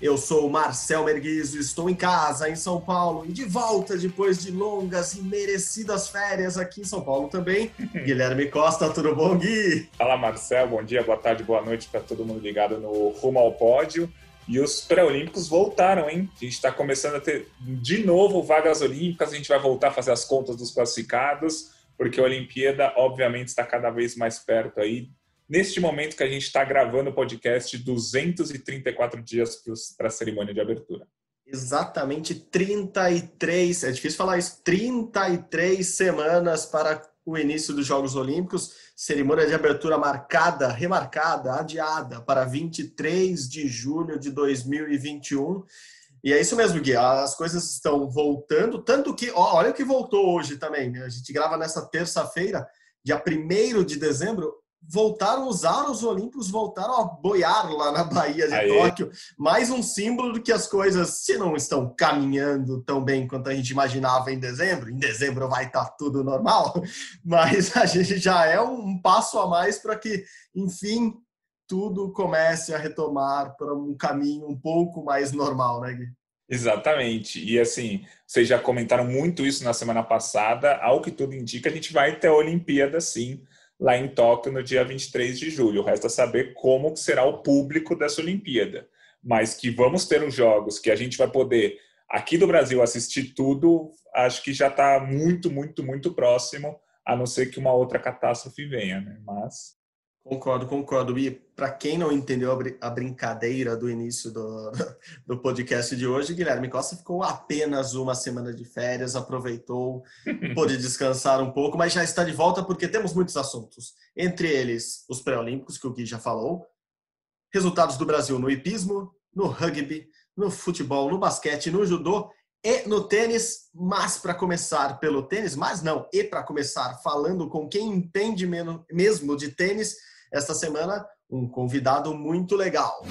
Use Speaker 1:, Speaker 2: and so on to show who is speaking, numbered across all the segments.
Speaker 1: Eu sou o Marcel Merguizo, estou em casa, em São Paulo, e de volta depois de longas e merecidas férias aqui em São Paulo também. Guilherme Costa, tudo bom, Gui?
Speaker 2: Fala, Marcel, bom dia, boa tarde, boa noite para todo mundo ligado no Rumo ao Pódio. E os pré-olímpicos voltaram, hein? A gente está começando a ter de novo vagas olímpicas, a gente vai voltar a fazer as contas dos classificados, porque a Olimpíada, obviamente, está cada vez mais perto aí neste momento que a gente está gravando o podcast, 234 dias para a cerimônia de abertura.
Speaker 1: Exatamente 33, é difícil falar isso, 33 semanas para o início dos Jogos Olímpicos, cerimônia de abertura marcada, remarcada, adiada para 23 de julho de 2021. E é isso mesmo, Gui. As coisas estão voltando, tanto que, ó, olha o que voltou hoje também. Né? A gente grava nessa terça-feira, dia 1 de dezembro, voltaram, os aros olímpicos voltaram a boiar lá na Bahia de Aê. Tóquio. Mais um símbolo de que as coisas, se não estão caminhando tão bem quanto a gente imaginava em dezembro, em dezembro vai estar tá tudo normal, mas a gente já é um passo a mais para que, enfim, tudo comece a retomar para um caminho um pouco mais normal, né, Gui?
Speaker 2: Exatamente. E assim, vocês já comentaram muito isso na semana passada. Ao que tudo indica, a gente vai ter a Olimpíada sim lá em Tóquio no dia 23 de julho. É saber como será o público dessa Olimpíada. Mas que vamos ter os jogos, que a gente vai poder, aqui do Brasil, assistir tudo, acho que já está muito, muito, muito próximo, a não ser que uma outra catástrofe venha, né? Mas
Speaker 1: Concordo, concordo. E para quem não entendeu a brincadeira do início do, do podcast de hoje, Guilherme Costa ficou apenas uma semana de férias, aproveitou, pôde descansar um pouco, mas já está de volta porque temos muitos assuntos. Entre eles, os pré-olímpicos, que o Gui já falou, resultados do Brasil no hipismo, no rugby, no futebol, no basquete, no judô e no tênis, mas para começar pelo tênis, mas não, e para começar falando com quem entende mesmo de tênis, esta semana um convidado muito legal.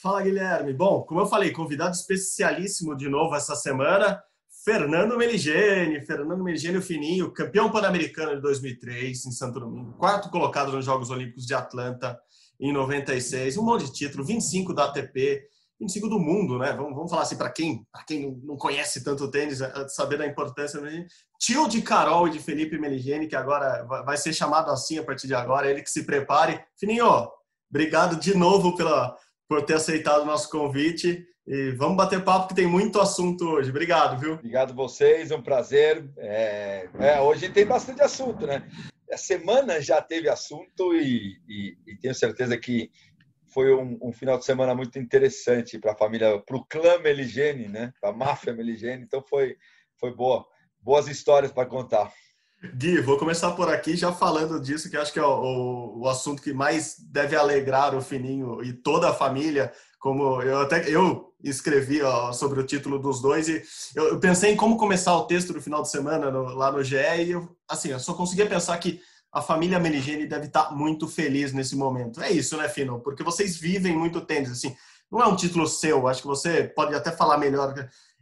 Speaker 1: Fala Guilherme. Bom, como eu falei, convidado especialíssimo de novo essa semana, Fernando Meligeni. Fernando Meligeni, o fininho, campeão pan-americano de 2003 em Santo Domingo, quarto colocado nos Jogos Olímpicos de Atlanta em 96, um monte de título, 25 da ATP, 25 do mundo, né? Vamos, vamos falar assim para quem, para quem não conhece tanto o tênis, é, saber da importância. Tio de Carol e de Felipe Meligeni, que agora vai ser chamado assim a partir de agora, ele que se prepare. Fininho, obrigado de novo pela, por ter aceitado o nosso convite. E vamos bater papo que tem muito assunto hoje. Obrigado, viu?
Speaker 3: Obrigado vocês, é um prazer. É, é, hoje tem bastante assunto, né? A semana já teve assunto e, e, e tenho certeza que foi um, um, final de semana muito interessante para a família, para o clã Meligene, né? Para a máfia Meligene. Então foi, foi boa. Boas histórias para contar.
Speaker 1: Gui, vou começar por aqui já falando disso, que acho que é o, o, assunto que mais deve alegrar o Fininho e toda a família. Como eu até eu escrevi ó, sobre o título dos dois e eu, eu, pensei em como começar o texto do final de semana no, lá no GE e eu, assim, eu só conseguia pensar que a família Meligeni deve estar muito feliz nesse momento. É isso, né, Fino? Porque vocês vivem muito tênis, assim. Não é um título seu, acho que você pode até falar melhor.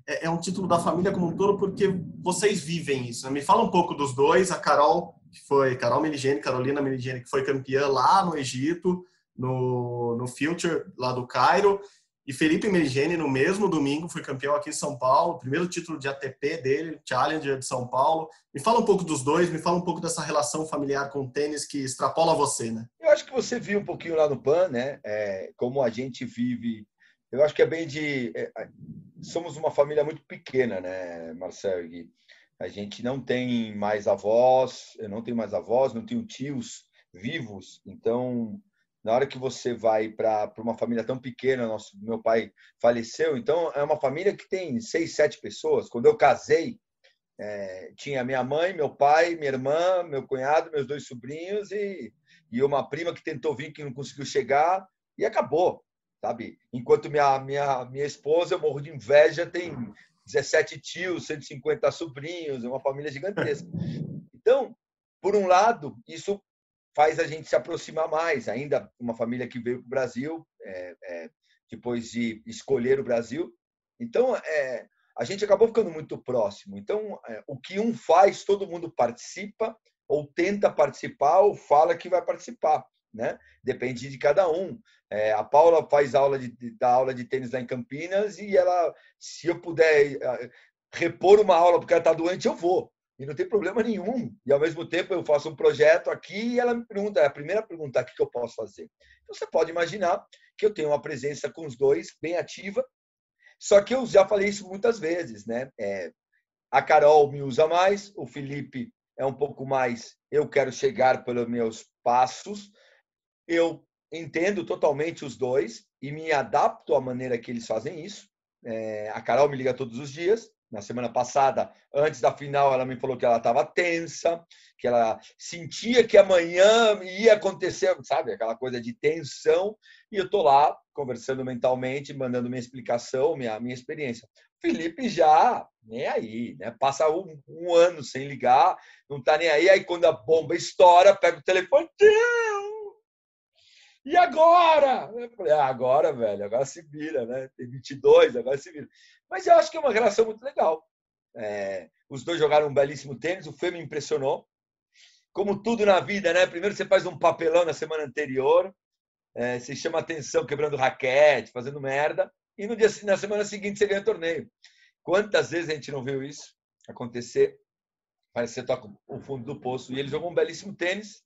Speaker 1: É, é um título da família como um todo, porque vocês vivem isso. Né? Me fala um pouco dos dois. A Carol, que foi Carol Meligeni, Carolina Meligeni, que foi campeã lá no Egito, no, no Future, lá do Cairo. E Felipe Merigene, no mesmo domingo, foi campeão aqui em São Paulo, primeiro título de ATP dele, Challenger de São Paulo. Me fala um pouco dos dois, me fala um pouco dessa relação familiar com o tênis que extrapola você, né?
Speaker 3: Eu acho que você viu um pouquinho lá no PAN, né? É, como a gente vive. Eu acho que é bem de. É, somos uma família muito pequena, né, Marcelo? E a gente não tem mais avós, eu não tenho mais avós, não tenho tios vivos, então na hora que você vai para uma família tão pequena, nosso, meu pai faleceu, então é uma família que tem seis, sete pessoas. Quando eu casei, é, tinha minha mãe, meu pai, minha irmã, meu cunhado, meus dois sobrinhos e, e uma prima que tentou vir que não conseguiu chegar e acabou, sabe? Enquanto minha minha minha esposa, eu morro de inveja, tem 17 tios, 150 sobrinhos, uma família gigantesca. Então, por um lado, isso faz a gente se aproximar mais. Ainda uma família que veio para o Brasil, é, é, depois de escolher o Brasil. Então, é, a gente acabou ficando muito próximo. Então, é, o que um faz, todo mundo participa, ou tenta participar, ou fala que vai participar. Né? Depende de cada um. É, a Paula faz aula de, da aula de tênis lá em Campinas e ela, se eu puder é, repor uma aula porque ela está doente, eu vou. E não tem problema nenhum. E ao mesmo tempo eu faço um projeto aqui e ela me pergunta, é a primeira pergunta, o que eu posso fazer? Então você pode imaginar que eu tenho uma presença com os dois bem ativa. Só que eu já falei isso muitas vezes, né? É, a Carol me usa mais, o Felipe é um pouco mais eu quero chegar pelos meus passos. Eu entendo totalmente os dois e me adapto à maneira que eles fazem isso. É, a Carol me liga todos os dias, na semana passada, antes da final, ela me falou que ela estava tensa, que ela sentia que amanhã ia acontecer, sabe, aquela coisa de tensão. E eu estou lá conversando mentalmente, mandando minha explicação, minha, minha experiência. Felipe já nem aí, né? Passa um, um ano sem ligar, não está nem aí. Aí quando a bomba estoura, pega o telefone, e agora? Eu falei, ah, agora, velho, agora se vira, né? Tem 22, agora se vira. Mas eu acho que é uma relação muito legal. É, os dois jogaram um belíssimo tênis, o Fê me impressionou. Como tudo na vida, né? Primeiro você faz um papelão na semana anterior, é, você chama atenção quebrando raquete, fazendo merda, e no dia, na semana seguinte você ganha torneio. Quantas vezes a gente não viu isso acontecer? Parece que você toca o fundo do poço. E ele jogou um belíssimo tênis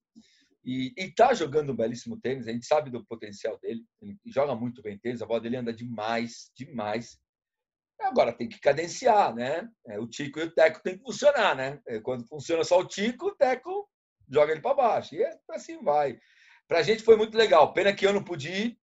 Speaker 3: e está jogando um belíssimo tênis. A gente sabe do potencial dele. Ele joga muito bem tênis. A bola dele anda demais, demais. Agora tem que cadenciar, né? É, o Tico e o Teco tem que funcionar, né? É, quando funciona só o Tico, o Teco joga ele para baixo. E é, assim vai. Para a gente foi muito legal. Pena que eu não pude ir,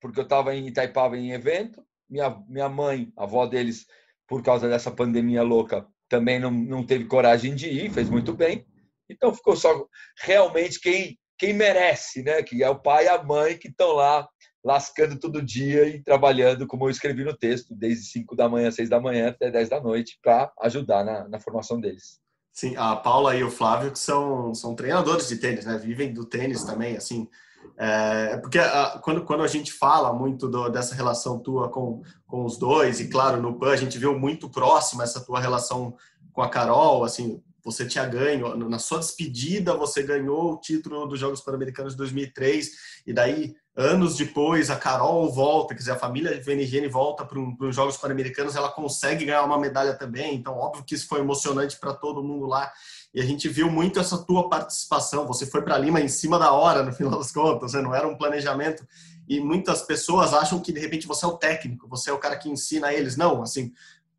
Speaker 3: porque eu estava em Itaipava em evento. Minha, minha mãe, a avó deles, por causa dessa pandemia louca, também não, não teve coragem de ir, fez muito bem. Então ficou só realmente quem, quem merece, né? Que é o pai e a mãe que estão lá lascando todo dia e trabalhando, como eu escrevi no texto, desde 5 da manhã, 6 da manhã até 10 da noite, para ajudar na, na, formação deles.
Speaker 1: Sim, a Paula e o Flávio, que são, são treinadores de tênis, né? Vivem do tênis também, assim. É, porque a, quando, quando a gente fala muito do, dessa relação tua com, com os dois, e claro, no PAN a gente viu muito próxima essa tua relação com a Carol, assim, você tinha ganho, na sua despedida, você ganhou o título dos Jogos Pan-Americanos de 2003, e daí, anos depois, a Carol volta, quer dizer, a família VNGN volta para os Jogos Pan-Americanos, ela consegue ganhar uma medalha também, então, óbvio que isso foi emocionante para todo mundo lá, e a gente viu muito essa tua participação, você foi para Lima em cima da hora, no final das contas, né? não era um planejamento, e muitas pessoas acham que, de repente, você é o técnico, você é o cara que ensina eles, não, assim,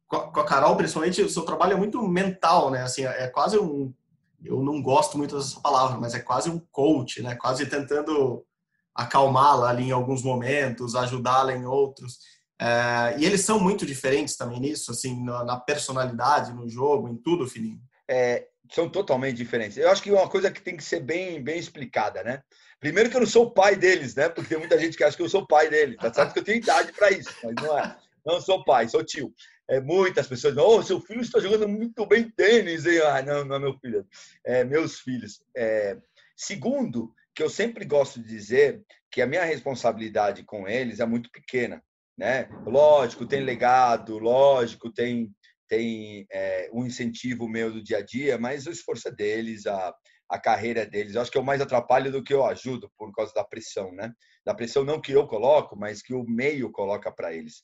Speaker 1: com a Carol, principalmente, o seu trabalho é muito mental, né? Assim, é quase um. Eu não gosto muito dessa palavra, mas é quase um coach, né? Quase tentando acalmá-la ali em alguns momentos, ajudá-la em outros. É, e eles são muito diferentes também nisso, assim, na, na personalidade, no jogo, em tudo, Fininho.
Speaker 3: É, são totalmente diferentes. Eu acho que é uma coisa que tem que ser bem, bem explicada, né? Primeiro que eu não sou o pai deles, né? Porque tem muita gente que acha que eu sou o pai deles. Tá certo que eu tenho idade para isso, mas não é. Não sou pai, sou tio é, muitas pessoas dizem, oh, seu filho está jogando muito bem tênis. E, ah, não, não é meu filho, é meus filhos. É, segundo, que eu sempre gosto de dizer que a minha responsabilidade com eles é muito pequena. Né? Lógico, tem legado, lógico, tem, tem é, um incentivo meu do dia a dia, mas o esforço é deles, a, a carreira deles. Eu acho que eu mais atrapalho do que eu ajudo por causa da pressão, né? Da pressão não que eu coloco, mas que o meio coloca para eles.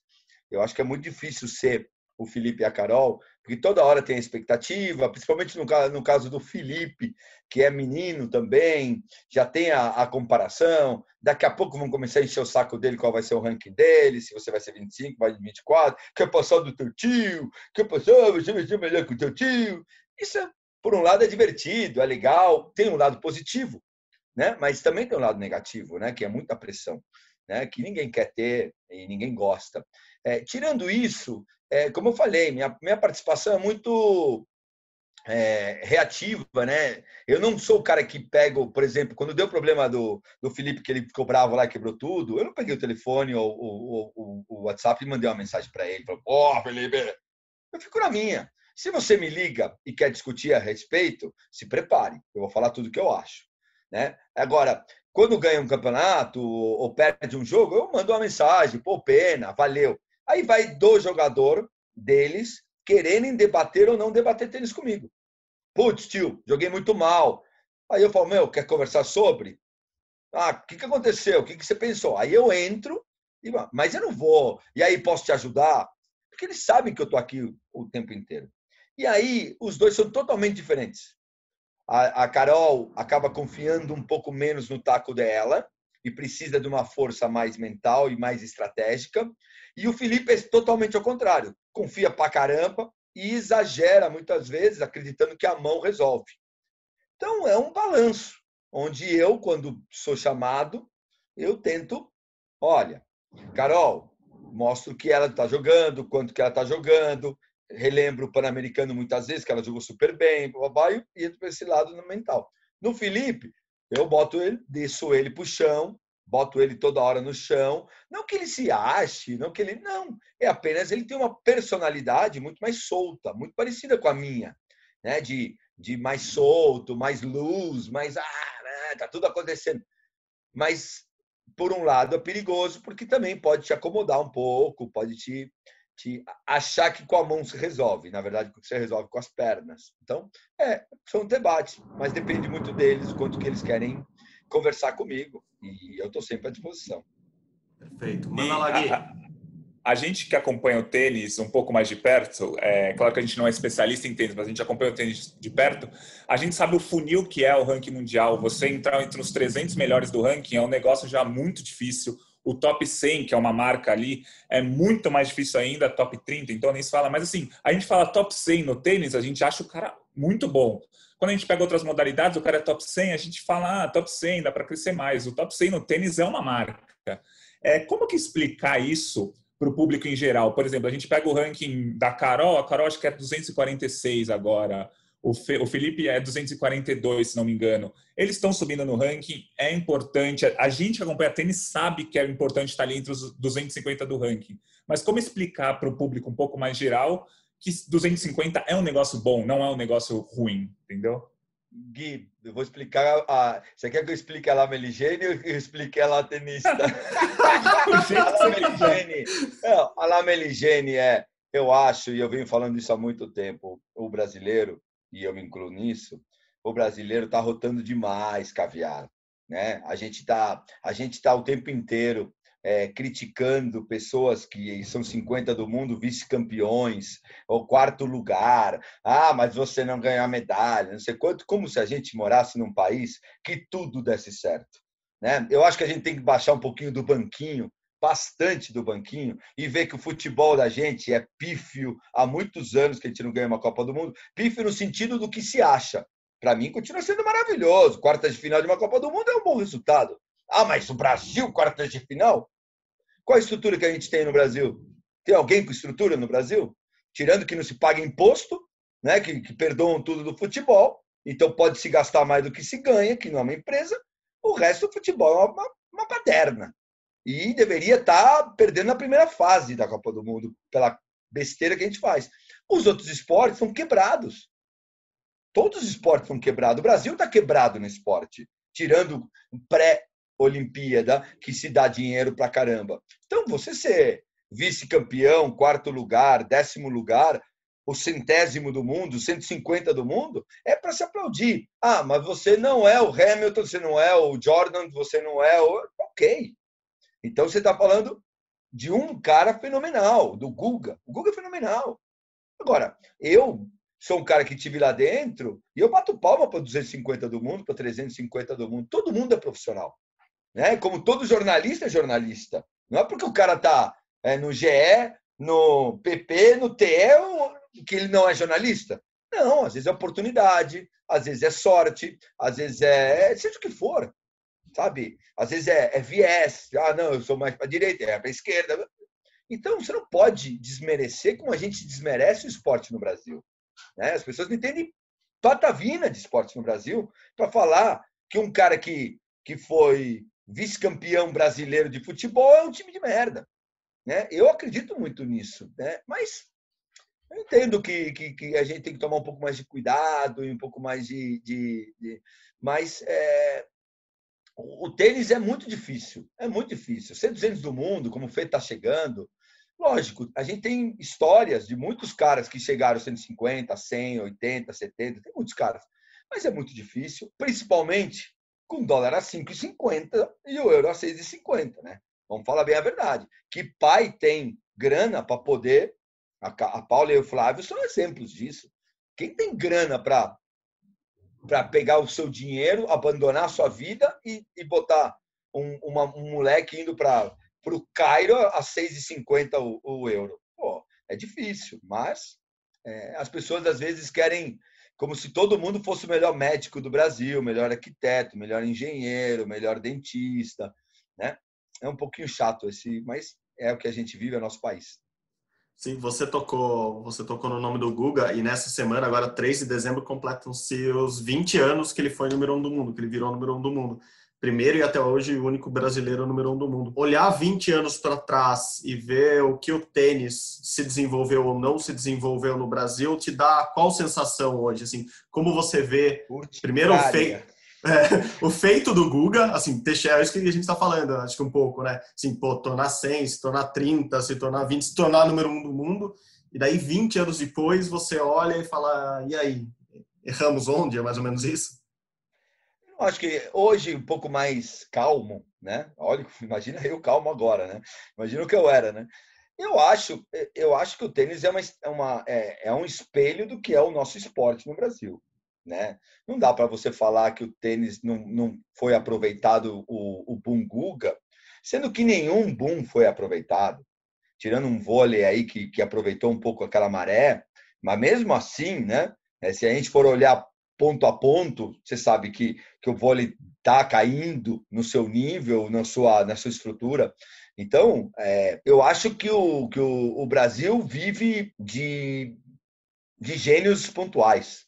Speaker 3: Eu acho que é muito difícil ser o Felipe e a Carol, porque toda hora tem a expectativa, principalmente no caso, no caso do Felipe, que é menino também, já tem a, a, comparação. Daqui a pouco vão começar a encher o saco dele qual vai ser o ranking dele, se você vai ser 25, vai 24, quer passar do teu tio, quer passar, você vai ser melhor que o teu tio. Isso, por um lado, é divertido, é legal, tem um lado positivo, né? mas também tem um lado negativo, né? que é muita pressão. Né, que ninguém quer ter e ninguém gosta. É, tirando isso, é, como eu falei, minha, minha participação é muito é, reativa, né? Eu não sou o cara que pego, por exemplo, quando deu o problema do, do Felipe, que ele ficou bravo lá quebrou tudo, eu não peguei o telefone ou, ou o WhatsApp e mandei uma mensagem para ele. Falei, oh, Felipe, eu fico na minha. Se você me liga e quer discutir a respeito, se prepare. Eu vou falar tudo o que eu acho. Né? Agora, quando ganha um campeonato ou perde um jogo, eu mando uma mensagem, pô, pena, valeu. Aí vai do jogador deles quererem debater ou não debater tênis comigo. Putz, tio, joguei muito mal. Aí eu falo, meu, quer conversar sobre? Ah, o que, que aconteceu? O que, que você pensou? Aí eu entro, e, mas eu não vou. E aí posso te ajudar? Porque eles sabem que eu estou aqui o tempo inteiro. E aí os dois são totalmente diferentes. A, a Carol acaba confiando um pouco menos no taco dela e precisa de uma força mais mental e mais estratégica. E o Felipe é totalmente ao contrário. Confia pra caramba e exagera muitas vezes, acreditando que a mão resolve. Então é um balanço, onde eu, quando sou chamado, eu tento, olha, Carol, mostro que ela está jogando, quanto que ela está jogando, relembro o Pan-Americano muitas vezes, que ela jogou super bem, babai, e entro para esse lado no mental. No Felipe, eu boto ele, desço ele para o chão, boto ele toda hora no chão. Não que ele se ache, não que ele. Não, é apenas ele tem uma personalidade muito mais solta, muito parecida com a minha, né? De, de mais solto, mais luz, mais. Ah, né? tá tudo acontecendo. Mas, por um lado, é perigoso, porque também pode te acomodar um pouco, pode te que achar que com a mão se resolve, na verdade, você resolve com as pernas. Então, é, são debates, mas depende muito deles, o quanto que eles querem conversar comigo. E eu estou sempre à disposição.
Speaker 1: Perfeito. Manda lá, Gui.
Speaker 2: A, a, gente que acompanha o tênis um pouco mais de perto, é claro que a gente não é especialista em tênis, mas a gente acompanha o tênis de perto, a gente sabe o funil que é o ranking mundial. Você entrar entre os 300 melhores do ranking é um negócio já muito difícil o top 100, que é uma marca ali, é muito mais difícil ainda, top 30, então nem se fala. Mas assim, a gente fala top 100 no tênis, a gente acha o cara muito bom. Quando a gente pega outras modalidades, o cara é top 100, a gente fala, ah, top 100, dá para crescer mais. O top 100 no tênis é uma marca. É, como que explicar isso para o público em geral? Por exemplo, a gente pega o ranking da Carol, a Carol acho que é 246 agora. O, Felipe é 242, se não me engano. Eles estão subindo no ranking, é importante. A gente que acompanha tênis sabe que é importante estar ali entre os 250 do ranking. Mas como explicar para o público um pouco mais geral que 250 é um negócio bom, não é um negócio ruim, entendeu?
Speaker 3: Gui, eu vou explicar. A... Você quer que eu explique a Lameligene ou eu explique a Latenista? a Lameligene. a Lameligene é, eu acho, e eu venho falando isso há muito tempo, o brasileiro e eu me incluo nisso, o brasileiro está rotando demais caviar. Né? A gente está tá o tempo inteiro é, criticando pessoas que são 50 do mundo, vice-campeões, ou quarto lugar. Ah, mas você não ganhou a medalha, não sei quanto. Como se a gente morasse num país que tudo desse certo. Né? Eu acho que a gente tem que baixar um pouquinho do banquinho bastante do banquinho e ver que o futebol da gente é pífio há muitos anos que a gente não ganha uma Copa do Mundo. Pífio no sentido do que se acha. Para mim, continua sendo maravilhoso. Quartas de final de uma Copa do Mundo é um bom resultado. Ah, mas o Brasil, quartas de final? Qual a estrutura que a gente tem no Brasil? Tem alguém com estrutura no Brasil? Tirando que não se paga imposto, né? que, que perdoam tudo do futebol, então pode se gastar mais do que se ganha, que não é uma empresa. O resto do futebol é uma, uma baderna e deveria estar tá perdendo na primeira fase da Copa do Mundo pela besteira que a gente faz. Os outros esportes são quebrados. Todos os esportes são quebrados. O Brasil está quebrado no esporte, tirando pré-Olimpíada, que se dá dinheiro para caramba. Então, você ser vice-campeão, quarto lugar, décimo lugar, o centésimo do mundo, 150 do mundo, é para se aplaudir. Ah, mas você não é o Hamilton, você não é o Jordan, você não é o. Ok. Então você está falando de um cara fenomenal, do Guga. O Guga é fenomenal. Agora, eu sou um cara que tive lá dentro e eu bato palma para 250 do mundo, para 350 do mundo. Todo mundo é profissional. Né? Como todo jornalista é jornalista. Não é porque o cara está é, no GE, no PP, no TE, que ele não é jornalista. Não, às vezes é oportunidade, às vezes é sorte, às vezes é seja o que for sabe? Às vezes é, é viés. Ah, não, eu sou mais para direita, é para esquerda. Então, você não pode desmerecer como a gente desmerece o esporte no Brasil. Né? As pessoas não entendem patavina de esporte no Brasil para falar que um cara que, que foi vice-campeão brasileiro de futebol é um time de merda. Né? Eu acredito muito nisso. Né? Mas Eu entendo que, que, que, a gente tem que tomar um pouco mais de cuidado e um pouco mais de. de, de mas é, o, tênis é muito difícil. É muito difícil. Ser 200 do mundo, como o Fê está chegando, lógico, a gente tem histórias de muitos caras que chegaram 150, 100, 80, 70, tem muitos caras. Mas é muito difícil, principalmente com dólar a 5,50 e o euro a 6,50, né? Vamos falar bem a verdade. Que pai tem grana para poder a Paula e o Flávio são exemplos disso. Quem tem grana para para pegar o seu dinheiro, abandonar a sua vida e, e botar um, uma, um moleque indo para o Cairo a 6,50 o, o euro? Pô, é difícil, mas é, as pessoas às vezes querem como se todo mundo fosse o melhor médico do Brasil, melhor arquiteto, melhor engenheiro, melhor dentista, né? É um pouquinho chato esse, mas é o que a gente vive, é nosso país.
Speaker 1: Sim, você tocou, você tocou no nome do Guga e nessa semana, agora 3 de dezembro, completam-se os 20 anos que ele foi número um do mundo, que ele virou número um do mundo. Primeiro e até hoje o único brasileiro número um do mundo. Olhar 20 anos para trás e ver o que o tênis se desenvolveu ou não se desenvolveu no Brasil te dá qual sensação hoje? Assim, como você vê primeiro o feito é, o feito do Guga, assim, Teixeira, é isso que a gente está falando, acho que um pouco, né? Assim, pô, tornar 100, se tornar 30, se tornar 20, se tornar número um do mundo, e daí 20 anos depois você olha e fala, e aí, erramos onde? É mais ou menos isso?
Speaker 3: Eu acho que hoje um pouco mais calmo, né? Olha, imagina eu calmo agora, né? Imagina o que eu era, né? Eu acho, eu acho que o tênis é, uma, é, uma, é, é um espelho do que é o nosso esporte no Brasil. Né? Não dá para você falar que o tênis não, não foi aproveitado o, o boom Guga, sendo que nenhum boom foi aproveitado, tirando um vôlei aí que, que aproveitou um pouco aquela maré, mas mesmo assim, né? É, se a gente for olhar ponto a ponto, você sabe que, que o vôlei está caindo no seu nível, na sua, na sua estrutura. Então, é, eu acho que, o, que o, o Brasil vive de, de gênios pontuais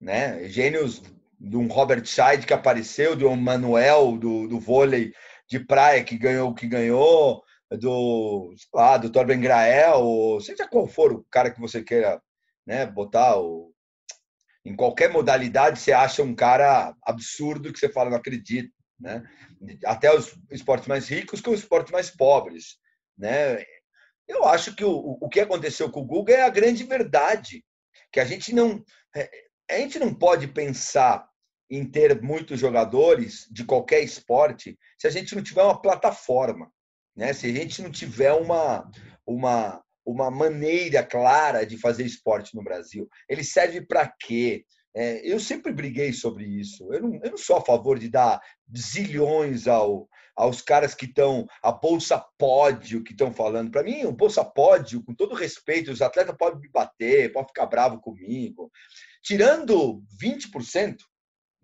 Speaker 3: né? Gênios de um Robert Scheid que apareceu, de um Manuel do, do vôlei de praia que ganhou o que ganhou, do, lá, do Torben Grael, seja qual for o cara que você queira né, botar o, em qualquer modalidade você acha um cara absurdo que você fala não acredito, né? Até os esportes mais ricos com os esportes mais pobres, né? Eu acho que o, o que aconteceu com o Google é a grande verdade, que a gente não é, a gente não pode pensar em ter muitos jogadores de qualquer esporte se a gente não tiver uma plataforma, né? Se a gente não tiver uma uma uma maneira clara de fazer esporte no Brasil. Ele serve para quê? É, eu sempre briguei sobre isso. Eu não, eu não sou a favor de dar zilhões ao, aos caras que estão, a Bolsa Pódio que estão falando. Para mim, o Bolsa Pódio, com todo respeito, os atletas podem me bater, podem ficar bravo comigo tirando 20%,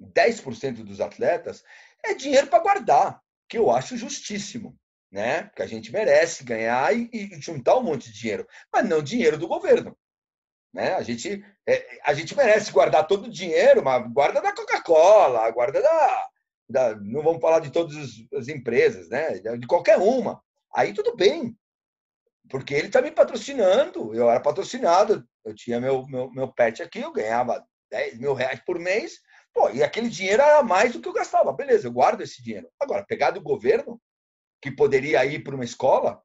Speaker 3: 10% dos atletas, é dinheiro para guardar, que eu acho justíssimo, né? Que a gente merece ganhar e, e, juntar um monte de dinheiro, mas não dinheiro do governo. Né? A, gente, é, a gente merece guardar todo o dinheiro, mas guarda da Coca-Cola, guarda da, da, Não vamos falar de todas as empresas, né? De qualquer uma. Aí tudo bem, porque ele está me patrocinando, eu era patrocinado, eu tinha meu, meu, meu pet aqui, eu ganhava 10 mil reais por mês, pô, e aquele dinheiro era mais do que eu gastava. Beleza, eu guardo esse dinheiro. Agora, pegar do governo, que poderia ir para uma escola,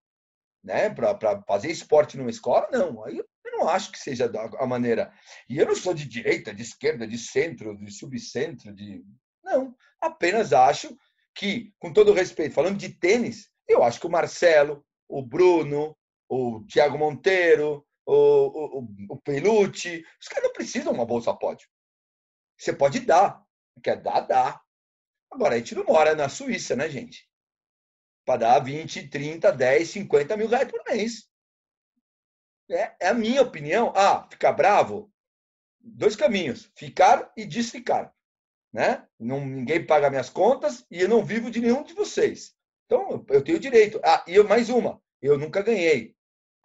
Speaker 3: né, para fazer esporte numa escola, não. Aí eu não acho que seja a maneira. E eu não sou de direita, de esquerda, de centro, de subcentro, de. Não. Apenas acho que, com todo respeito, falando de tênis, eu acho que o Marcelo, o Bruno, o Thiago Monteiro, o, o, o Pelucci. Os caras não precisam de uma bolsa pódio. Você pode dar. Quer dar, dá. Agora, a gente não mora na Suíça, né, gente? Para dar 20, 30, 10, 50 mil reais por mês. É, é a minha opinião. Ah, ficar bravo? Dois caminhos: ficar e desficar. Né? Não, ninguém paga minhas contas e eu não vivo de nenhum de vocês. Então, eu tenho direito. Ah, e eu, mais uma: eu nunca ganhei.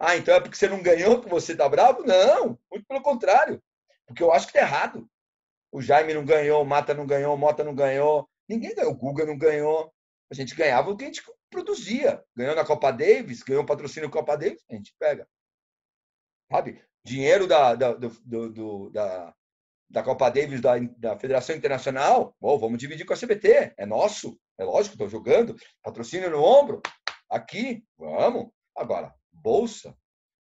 Speaker 3: Ah, então é porque você não ganhou que você está bravo? Não, muito pelo contrário. Porque eu acho que está errado. O Jaime não ganhou, o Mata não ganhou, o Mota não ganhou, ninguém ganhou, o Guga não ganhou. A gente ganhava o que a gente produzia. Ganhou na Copa Davis, ganhou patrocínio Copa Davis, a gente pega. sabe? Dinheiro da, da, do, do, da, da Copa Davis da, da Federação Internacional, bom, vamos dividir com a CBT, é nosso, é lógico, estou jogando, patrocínio no ombro, aqui, vamos. Agora, bolsa,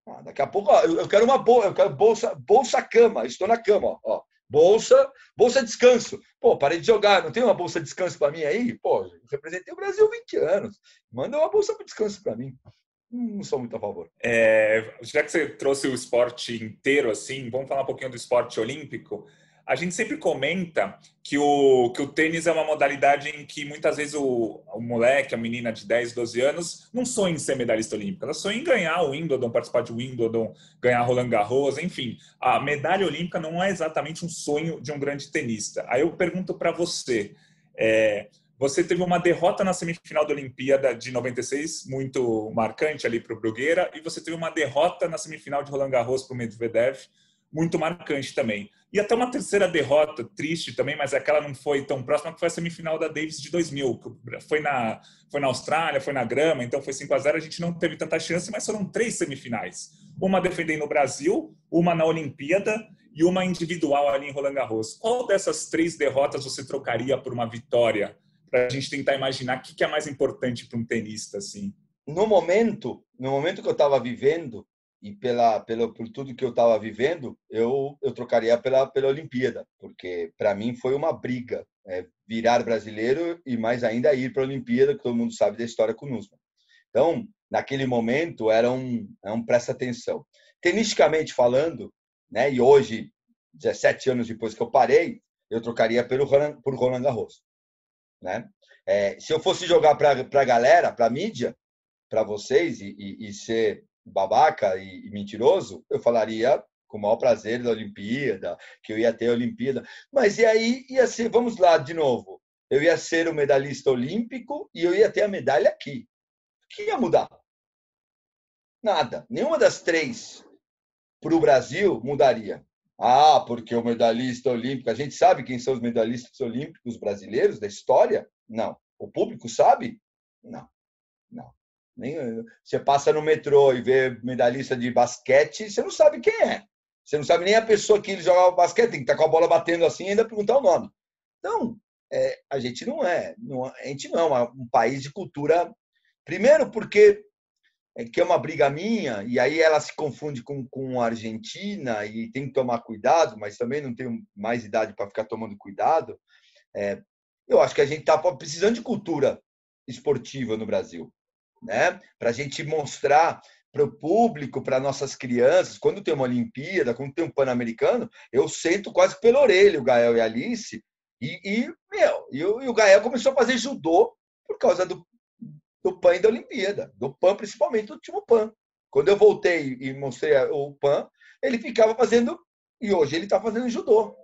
Speaker 3: ah, daqui a pouco, ó, eu quero uma bolsa, eu quero bolsa, bolsa cama, estou na cama, ó, bolsa, bolsa descanso. Pô, parei de jogar, não tem uma bolsa descanso para mim aí? Pô, representei o Brasil 20 anos, manda uma bolsa para descanso para mim. Não sou muito a favor.
Speaker 2: É, já que você trouxe o esporte inteiro assim, vamos falar um pouquinho do esporte olímpico. A gente sempre comenta que o, que o tênis é uma modalidade em que muitas vezes o, o moleque, a menina de 10, 12 anos, não sonha em ser medalhista olímpico. Ela sonha em ganhar o Wimbledon, participar de Wimbledon, ganhar Roland Garros, enfim. A medalha olímpica não é exatamente um sonho de um grande tenista. Aí eu pergunto para você, é, você teve uma derrota na semifinal da Olimpíada de 96, muito marcante ali para o Brugueira, e você teve uma derrota na semifinal de Roland Garros para o Medvedev, muito marcante também. E até uma terceira derrota, triste também, mas aquela não foi tão próxima, que foi a semifinal da Davis de 2000. Foi na, foi na Austrália, foi na grama, então foi 5 a 0 A gente não teve tanta chance, mas foram três semifinais. Uma defendendo o Brasil, uma na Olimpíada e uma individual ali em Roland Garros. Qual dessas três derrotas você trocaria por uma vitória? Para a gente tentar imaginar o que é mais importante para um tenista, assim.
Speaker 3: No momento, no momento que eu estava vivendo, e pela, pela por tudo que eu estava vivendo, eu eu trocaria pela pela Olimpíada, porque para mim foi uma briga é, virar brasileiro e mais ainda ir para a Olimpíada, que todo mundo sabe da história com o. Então, naquele momento era um é um presta atenção. Tenisticamente falando, né? E hoje, 17 anos depois que eu parei, eu trocaria pelo por Roland Garros, né? É, se eu fosse jogar para a galera, para a mídia, para vocês e, e, e ser babaca e, e mentiroso, eu falaria com o maior prazer da Olimpíada, que eu ia ter a Olimpíada. Mas e aí ia ser, vamos lá de novo, eu ia ser o medalhista olímpico e eu ia ter a medalha aqui. O que ia mudar? Nada. Nenhuma das três para o Brasil mudaria. Ah, porque o medalhista olímpico, a gente sabe quem são os medalhistas olímpicos brasileiros da história? Não. O público sabe? Não. Não. Nem, você passa no metrô e vê medalhista de basquete, você não sabe quem é. Você não sabe nem a pessoa que ele jogava basquete, tem que estar tá com a bola batendo assim e ainda perguntar o nome. Então, é, a gente não é, não, a gente não é um país de cultura. Primeiro, porque é que é uma briga minha, e aí ela se confunde com, com a Argentina e tem que tomar cuidado, mas também não tenho mais idade para ficar tomando cuidado. É, eu acho que a gente está precisando de cultura esportiva no Brasil né? Para a gente mostrar para o público, para nossas crianças, quando tem uma Olimpíada, quando tem um Pan-Americano, eu sento quase pela orelha o Gael e a Alice, e, e meu, e o, e o Gael começou a fazer judô por causa do, do PAN e da Olimpíada, do PAN, principalmente do último PAN. Quando eu voltei e mostrei o PAN, ele ficava fazendo, e hoje ele está fazendo judô.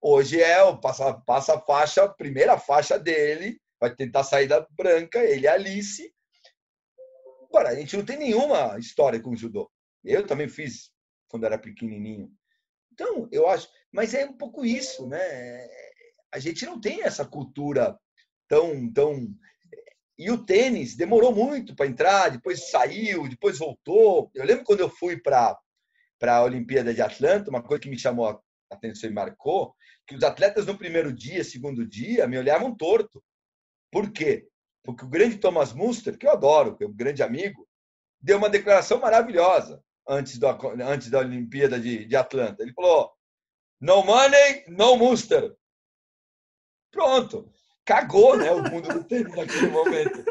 Speaker 3: Hoje é o passa, passa a faixa, a primeira faixa dele, vai tentar sair da branca, ele e a Alice, Agora, a gente não tem nenhuma história com judô. Eu também fiz quando era pequenininho. Então, eu acho. Mas é um pouco isso, né? A gente não tem essa cultura tão. tão... E o tênis demorou muito para entrar, depois saiu, depois voltou. Eu lembro quando eu fui para a Olimpíada de Atlanta, uma coisa que me chamou a atenção e marcou, que os atletas no primeiro dia, segundo dia, me olhavam torto. Por quê? Porque o grande Thomas Munster, que eu adoro, que é um grande amigo, deu uma declaração maravilhosa antes, do, antes da Olimpíada de, de Atlanta. Ele falou: No money, no Munster. Pronto. Cagou né, o mundo do tênis naquele momento.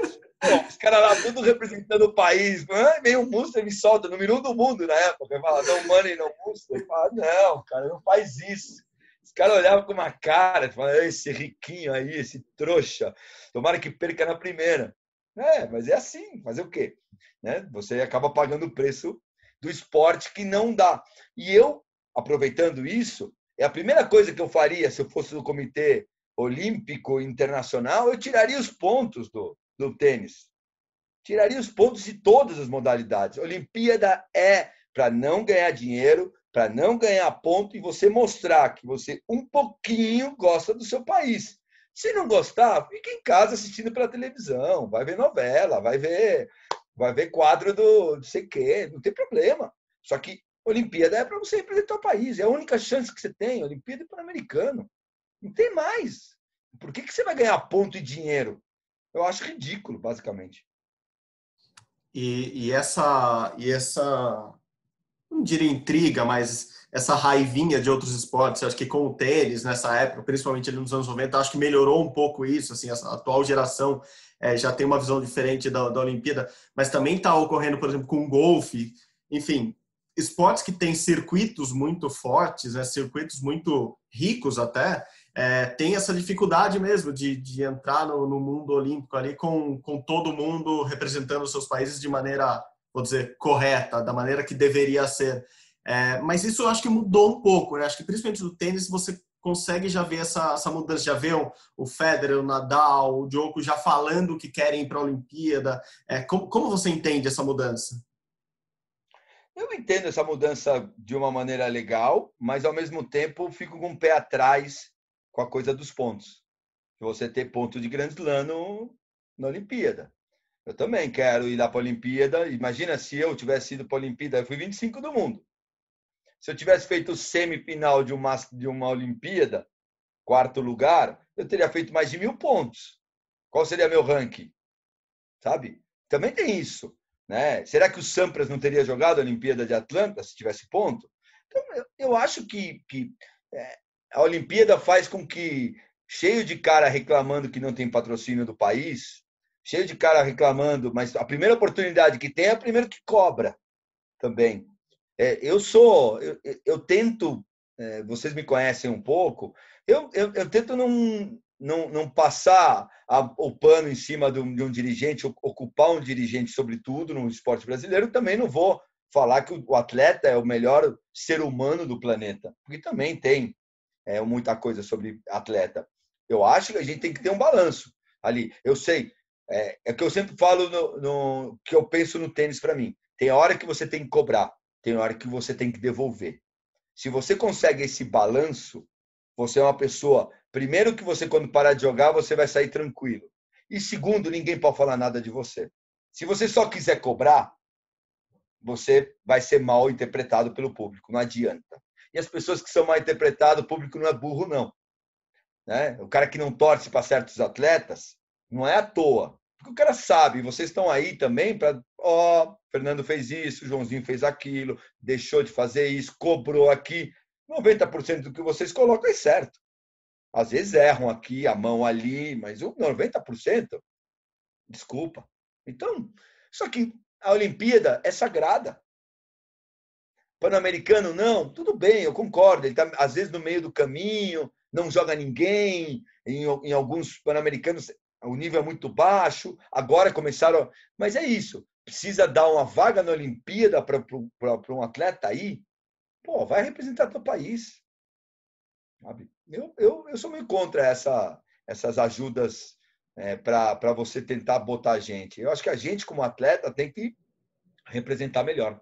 Speaker 3: Bom, os caras lá tudo representando o país. Vem o Munster me solta no minuto do mundo na época. Fala, no money, no Munster. Fala, não, cara, não faz isso. Os caras olhavam com uma cara, falavam, esse riquinho aí, esse trouxa, tomara que perca na primeira. É, mas é assim, fazer o quê? Né? Você acaba pagando o preço do esporte que não dá. E eu, aproveitando isso, é a primeira coisa que eu faria se eu fosse do Comitê Olímpico Internacional, eu tiraria os pontos do, do tênis. Tiraria os pontos de todas as modalidades. Olimpíada é para não ganhar dinheiro, para não ganhar ponto e você mostrar que você um pouquinho gosta do seu país. Se não gostar, fique em casa assistindo pela televisão, vai ver novela, vai ver, vai ver quadro do não sei quê, não tem problema. Só que Olimpíada é para você representar o país. É a única chance que você tem. Olimpíada é Pan-Americano. Não tem mais. Por que, que você vai ganhar ponto e dinheiro? Eu acho ridículo, basicamente.
Speaker 1: E, e essa, e essa, não diria intriga, mas essa raivinha de outros esportes, acho que com o tênis nessa época, principalmente ali nos anos 90, acho que melhorou um pouco isso, assim, a atual geração é, já tem uma visão diferente da, da Olimpíada, mas também está ocorrendo, por exemplo, com o golfe, enfim, esportes que têm circuitos muito fortes, né, circuitos muito ricos até, é, tem essa dificuldade mesmo de, de entrar no, no, mundo olímpico ali com, com todo mundo representando os seus países de maneira, vou dizer, correta, da maneira que deveria ser. É, mas isso eu acho que mudou um pouco, né? Acho que principalmente no tênis você consegue já ver essa, essa mudança, já vê o, o Federer, o Nadal, o Djokovic já falando que querem ir para a Olimpíada. É, como, como você entende essa mudança?
Speaker 3: Eu entendo essa mudança de uma maneira legal, mas ao mesmo tempo fico com o pé atrás com a coisa dos pontos. Você ter ponto de grande Slam na Olimpíada. Eu também quero ir lá para a Olimpíada. Imagina se eu tivesse ido para a Olimpíada, eu fui 25 do mundo. Se eu tivesse feito semifinal de uma, de uma Olimpíada, quarto lugar, eu teria feito mais de mil pontos. Qual seria meu ranking? Sabe? Também tem isso. Né? Será que o Sampras não teria jogado a Olimpíada de Atlanta se tivesse ponto? Então, eu, eu acho que, que é, a Olimpíada faz com que, cheio de cara reclamando que não tem patrocínio do país, cheio de cara reclamando, mas a primeira oportunidade que tem é a primeira que cobra também. É, eu sou, eu, eu tento, é, vocês me conhecem um pouco, eu, eu, eu tento não, não, não passar a, o pano em cima de um, de um, dirigente, ocupar um dirigente sobre tudo no esporte brasileiro, também não vou falar que o atleta é o melhor ser humano do planeta, porque também tem é, muita coisa sobre atleta. Eu acho que a gente tem que ter um balanço ali. Eu sei, é, é que eu sempre falo no, no que eu penso no tênis para mim. Tem hora que você tem que cobrar tem hora que você tem que devolver. Se você consegue esse balanço, você é uma pessoa. Primeiro, que você, quando parar de jogar, você vai sair tranquilo. E segundo, ninguém pode falar nada de você. Se você só quiser cobrar, você vai ser mal interpretado pelo público. Não adianta. E as pessoas que são mal interpretadas, o público não é burro, não. Né? O cara que não torce para certos atletas, não é à toa. Porque o cara sabe, vocês estão aí também para, ó, oh, Fernando fez isso, Joãozinho fez aquilo, deixou de fazer isso, cobrou aqui. 90% do que vocês colocam é certo. Às vezes erram aqui, a mão ali, mas o 90%, desculpa. Então, só que a Olimpíada é sagrada. Pan-Americano, não, tudo bem, eu concordo. Ele está, às vezes, no meio do caminho, não joga ninguém. Em, em alguns Pan-Americanos, o nível é muito baixo, agora começaram. Mas é isso. Precisa dar uma vaga na Olimpíada para um atleta aí? Pô, vai representar teu país. Sabe? Eu, eu, eu sou meio contra essa, essas ajudas é, para você tentar botar a gente. Eu acho que a gente, como atleta, tem que representar melhor.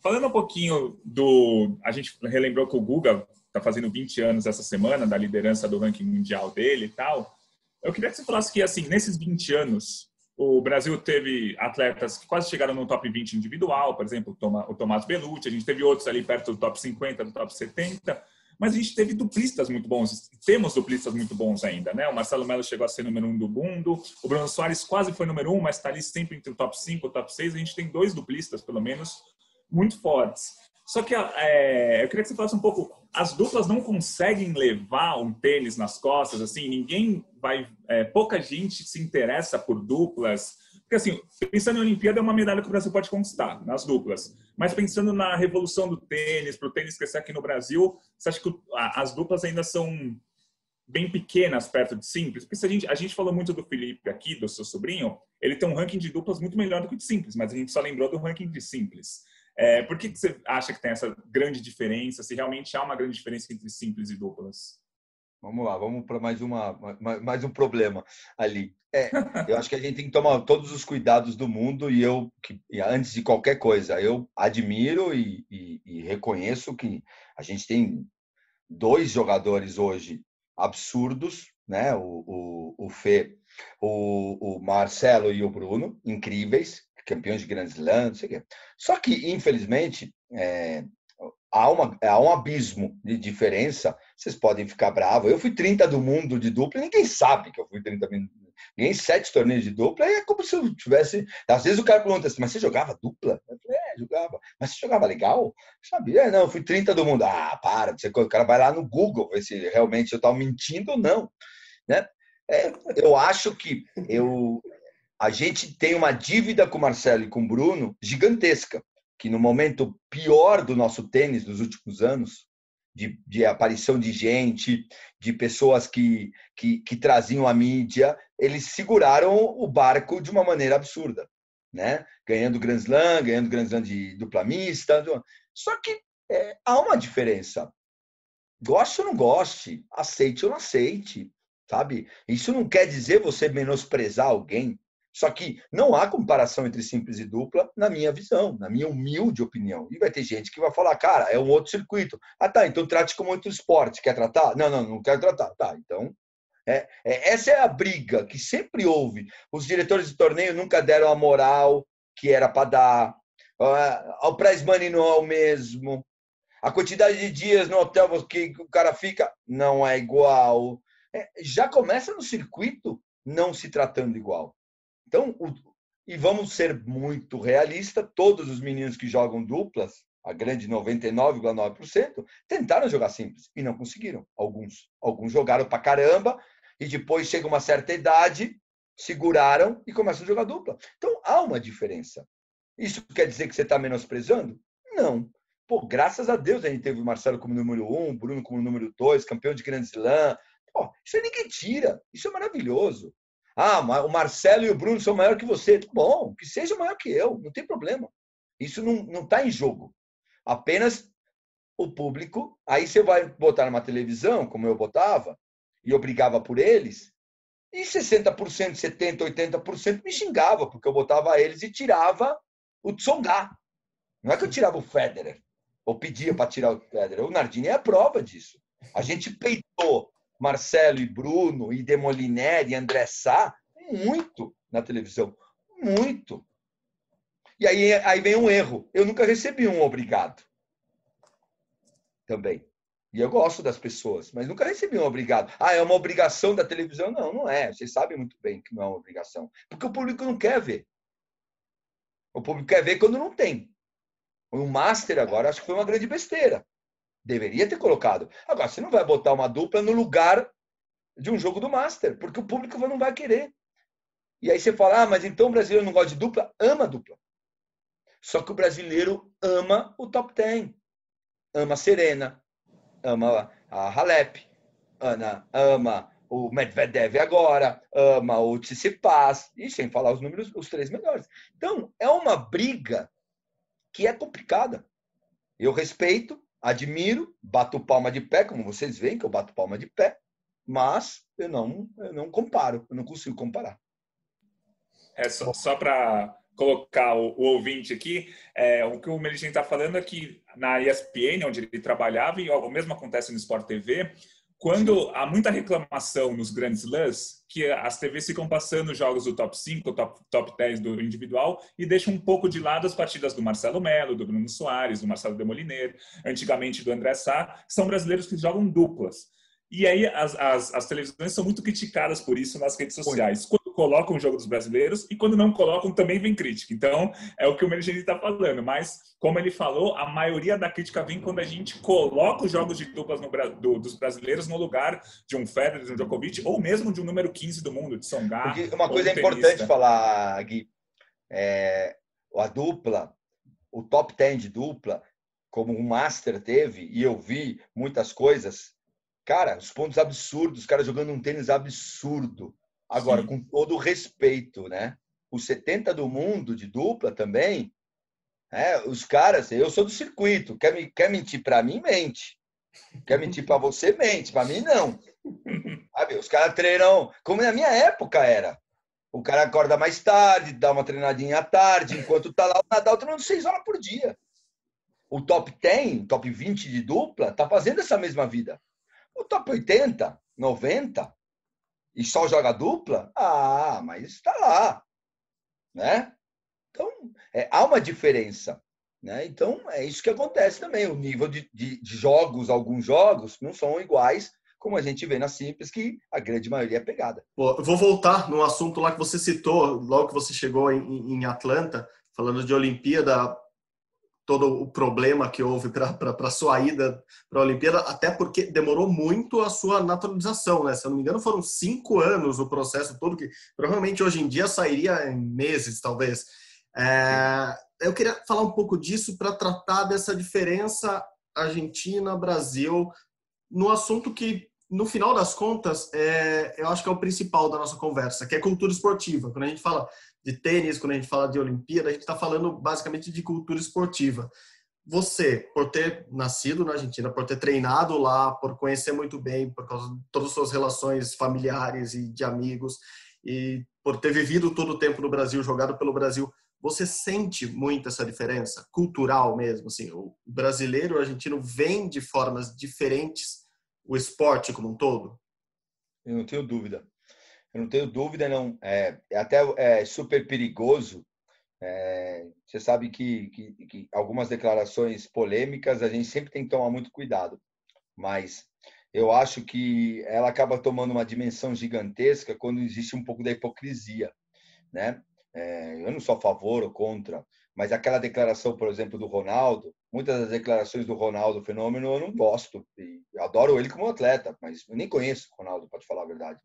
Speaker 2: Falando um pouquinho do. A gente relembrou que o Guga está fazendo 20 anos essa semana da liderança do ranking mundial dele e tal. Eu queria que você falasse que, assim, nesses 20 anos, o Brasil teve atletas que quase chegaram no top 20 individual, por exemplo, o Tomás Belucci, a gente teve outros ali perto do top 50, do top 70, mas a gente teve duplistas muito bons, temos duplistas muito bons ainda, né? O Marcelo Melo chegou a ser número um do mundo, o Bruno Soares quase foi número um, mas está ali sempre entre o top 5 e o top 6, a gente tem dois duplistas, pelo menos, muito fortes. Só que é, eu queria que você falasse um pouco. As duplas não conseguem levar um tênis nas costas, assim, ninguém vai. É, pouca gente se interessa por duplas. Porque, assim, pensando em Olimpíada, é uma medalha que o Brasil pode conquistar, nas duplas. Mas pensando na revolução do tênis, para o tênis crescer aqui no Brasil, você acha que as duplas ainda são bem pequenas perto de simples? Porque a, gente, a gente falou muito do Felipe aqui, do seu sobrinho, ele tem um ranking de duplas muito melhor do que o de simples, mas a gente só lembrou do ranking de simples. É, por que, que você acha que tem essa grande diferença? Se realmente há uma grande diferença entre simples e duplas?
Speaker 3: Vamos lá, vamos para mais uma mais um problema ali. É, eu acho que a gente tem que tomar todos os cuidados do mundo e eu, que, antes de qualquer coisa, eu admiro e, e, e reconheço que a gente tem dois jogadores hoje absurdos, né? O, o, o Fê, o, o Marcelo e o Bruno, incríveis, campeões de grandes lãs, não sei o quê. Só que, infelizmente, é, há, uma, há um abismo de diferença. Vocês podem ficar bravos. Eu fui 30 do mundo de dupla e ninguém sabe que eu fui 30 Ganhei sete torneios de dupla e é como se eu tivesse. Às vezes o cara pergunta assim, mas você jogava dupla? Eu falei, é, jogava. Mas você jogava legal? Sabia? É, não, eu fui 30 do mundo. Ah, para. Você, o cara vai lá no Google ver se realmente eu estava mentindo ou não. Né? É, eu acho que eu, a gente tem uma dívida com o Marcelo e com o Bruno gigantesca que no momento pior do nosso tênis dos últimos anos, de, de aparição de gente, de pessoas que, que, que, traziam a mídia, eles seguraram o barco de uma maneira absurda, né? Ganhando Grand Slam, ganhando Grand Slam de dupla mista. Só que é, há uma diferença. Goste ou não goste, aceite ou não aceite, sabe? Isso não quer dizer você menosprezar alguém. Só que não há comparação entre simples e dupla, na minha visão, na minha humilde opinião. E vai ter gente que vai falar, cara, é um outro circuito. Ah, tá, então trate como outro esporte. Quer tratar? Não, não, não quero tratar. Tá, então. É, é, essa é a briga que sempre houve. Os diretores de torneio nunca deram a moral que era para dar. Uh, o prize money não é o mesmo. A quantidade de dias no hotel que o cara fica não é igual. É, já começa no circuito não se tratando igual. Então, o, e vamos ser muito realistas, todos os meninos que jogam duplas, a grande 99,9%, tentaram jogar simples e não conseguiram. Alguns, alguns jogaram para caramba e depois chega uma certa idade, seguraram e começam a jogar dupla. Então há uma diferença. Isso quer dizer que você está menosprezando? Não. Pô, graças a Deus a gente teve o Marcelo como número um, Bruno como número dois, campeão de Grand Slam. Pô, isso ninguém tira. Isso é maravilhoso. Ah, o Marcelo e o Bruno são maior que você. Bom, que seja maior que eu, não tem problema. Isso não está em jogo. Apenas o público. Aí você vai botar numa televisão, como eu botava, e obrigava por eles, e 60%, 70%, 80% me xingava, porque eu botava eles e tirava o Tsonga. Não é que eu tirava o Federer, ou pedia para tirar o Federer. O Nardini é a prova disso. A gente peitou Marcelo e Bruno, e Demoliner e André Sá, muito na televisão. Muito. E aí, aí vem um erro. Eu nunca recebi um obrigado. Também. E eu gosto das pessoas, mas nunca recebi um obrigado. Ah, é uma obrigação da televisão? Não, não é. Vocês sabem muito bem que não é uma obrigação. Porque o público não quer ver. O público quer ver quando não tem. O Master agora acho que foi uma grande besteira. Deveria ter colocado. Agora, você não vai botar uma dupla no lugar de um jogo do Master, porque o público não vai querer. E aí você fala, ah, mas então o brasileiro não gosta de dupla? Ama dupla. Só que o brasileiro ama o top 10. Ama a Serena, ama a Halep, Ana, ama o Medvedev agora, ama o Tsitsipas, e sem falar os números, os três melhores. Então, é uma briga que é complicada. Eu respeito, admiro, bato palma de pé, como vocês veem que eu bato palma de pé, mas eu não, eu não comparo, eu não consigo comparar.
Speaker 2: É só, só para colocar o, o, ouvinte aqui, é, o que o Meligem está falando é que na ESPN, onde ele trabalhava, e o mesmo acontece no Sport TV, quando há muita reclamação nos grandes lãs, que as TVs ficam passando jogos do top 5, top, top 10 do individual e deixam um pouco de lado as partidas do Marcelo Melo, do Bruno Soares, do Marcelo Demoliner, antigamente do André Sá, que são brasileiros que jogam duplas. E aí as, as, as televisões são muito criticadas por isso nas redes sociais. Colocam o jogo dos brasileiros e quando não colocam também vem crítica. Então, é o que o Mergeni está falando. Mas, como ele falou, a maioria da crítica vem quando a gente coloca os jogos de duplas no, do, dos brasileiros no lugar de um Federer, de um Djokovic, ou mesmo de um número 15 do mundo, de Songar.
Speaker 3: Uma coisa importante falar, Gui, é, a dupla, o top 10 de dupla, como o Master teve, e eu vi muitas coisas, cara, os pontos absurdos, os caras jogando um tênis absurdo. Agora, Sim. com todo respeito, né? Os 70 do mundo de dupla também, é, os caras, eu sou do circuito, quer, me, quer mentir para mim, mente. Quer mentir para você, mente. Para mim, não. Sabe? Os caras treinam, como na minha época era. O cara acorda mais tarde, dá uma treinadinha à tarde, enquanto tá lá o Nadal treinando seis horas por dia. O top 10, top 20 de dupla, tá fazendo essa mesma vida. O top 80, 90, e só joga dupla, ah, mas está lá, né? Então, é, há uma diferença. Né? Então, é isso que acontece também. O nível de, de, de, jogos, alguns jogos, não são iguais, como a gente vê na Simples, que a grande maioria é pegada.
Speaker 1: Eu vou voltar no assunto lá que você citou, logo que você chegou em, em Atlanta, falando de Olimpíada, todo o problema que houve para a sua ida para a Olimpíada, até porque demorou muito a sua naturalização, né? Se eu não me engano, foram cinco anos o processo todo, que provavelmente hoje em dia sairia em meses, talvez. É, eu queria falar um pouco disso para tratar dessa diferença Argentina-Brasil no assunto que, no final das contas, é, eu acho que é o principal da nossa conversa, que é cultura esportiva. Quando a gente fala de tênis, quando a gente fala de Olimpíada, a gente está falando basicamente de cultura esportiva. Você, por ter nascido na Argentina, por ter treinado lá, por conhecer muito bem, por causa de todas as suas relações familiares e de amigos, e por ter vivido todo o tempo no Brasil, jogado pelo Brasil, você sente muito essa diferença cultural mesmo? Assim, o brasileiro e o argentino vêm de formas diferentes o esporte como um todo?
Speaker 3: Eu não tenho dúvida. Eu não tenho dúvida, não. É, é até é super perigoso. É, você sabe que, que, que algumas declarações polêmicas a gente sempre tem que tomar muito cuidado. Mas eu acho que ela acaba tomando uma dimensão gigantesca quando existe um pouco da hipocrisia, né? É, eu não sou a favor ou contra, mas aquela declaração, por exemplo, do Ronaldo, muitas das declarações do Ronaldo Fenômeno eu não gosto. Adoro ele como atleta, mas eu nem conheço o Ronaldo, pode falar a verdade.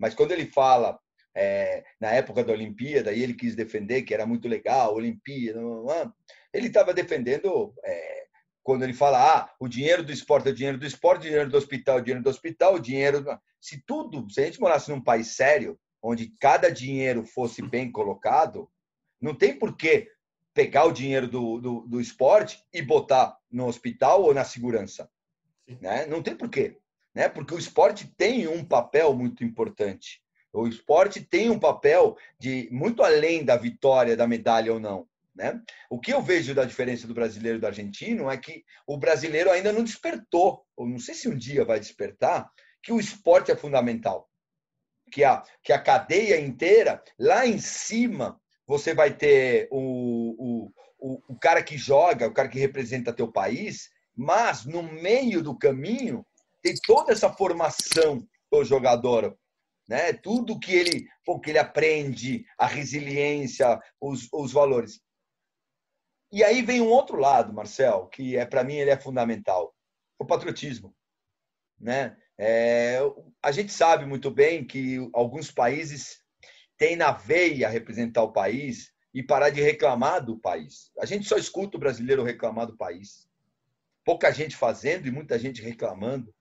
Speaker 3: Mas quando ele fala é, na época da Olimpíada e ele quis defender que era muito legal, Olimpíada, ele estava defendendo é, quando ele fala, ah, o dinheiro do esporte é o dinheiro do esporte, o dinheiro do hospital é o dinheiro do hospital, o dinheiro. Se tudo, se a gente morasse num país sério, onde cada dinheiro fosse bem colocado, não tem por que pegar o dinheiro do, do, do esporte e botar no hospital ou na segurança. Né? Não tem por quê. Né? Porque o esporte tem um papel muito importante. O esporte tem um papel de muito além da vitória, da medalha ou não. Né? O que eu vejo da diferença do brasileiro e do argentino é que o brasileiro ainda não despertou, ou não sei se um dia vai despertar, que o esporte é fundamental que a, que a cadeia inteira, lá em cima, você vai ter o, o, o, o cara que joga, o cara que representa teu país, mas no meio do caminho tem toda essa formação do jogador, né? Tudo que ele, pô, que ele aprende, a resiliência, os, os valores. E aí vem um outro lado, Marcel, que é para mim ele é fundamental, o patriotismo, né? É, a gente sabe muito bem que alguns países têm na veia representar o país e parar de reclamar do país. A gente só escuta o brasileiro reclamar do país. Pouca gente fazendo e muita gente reclamando.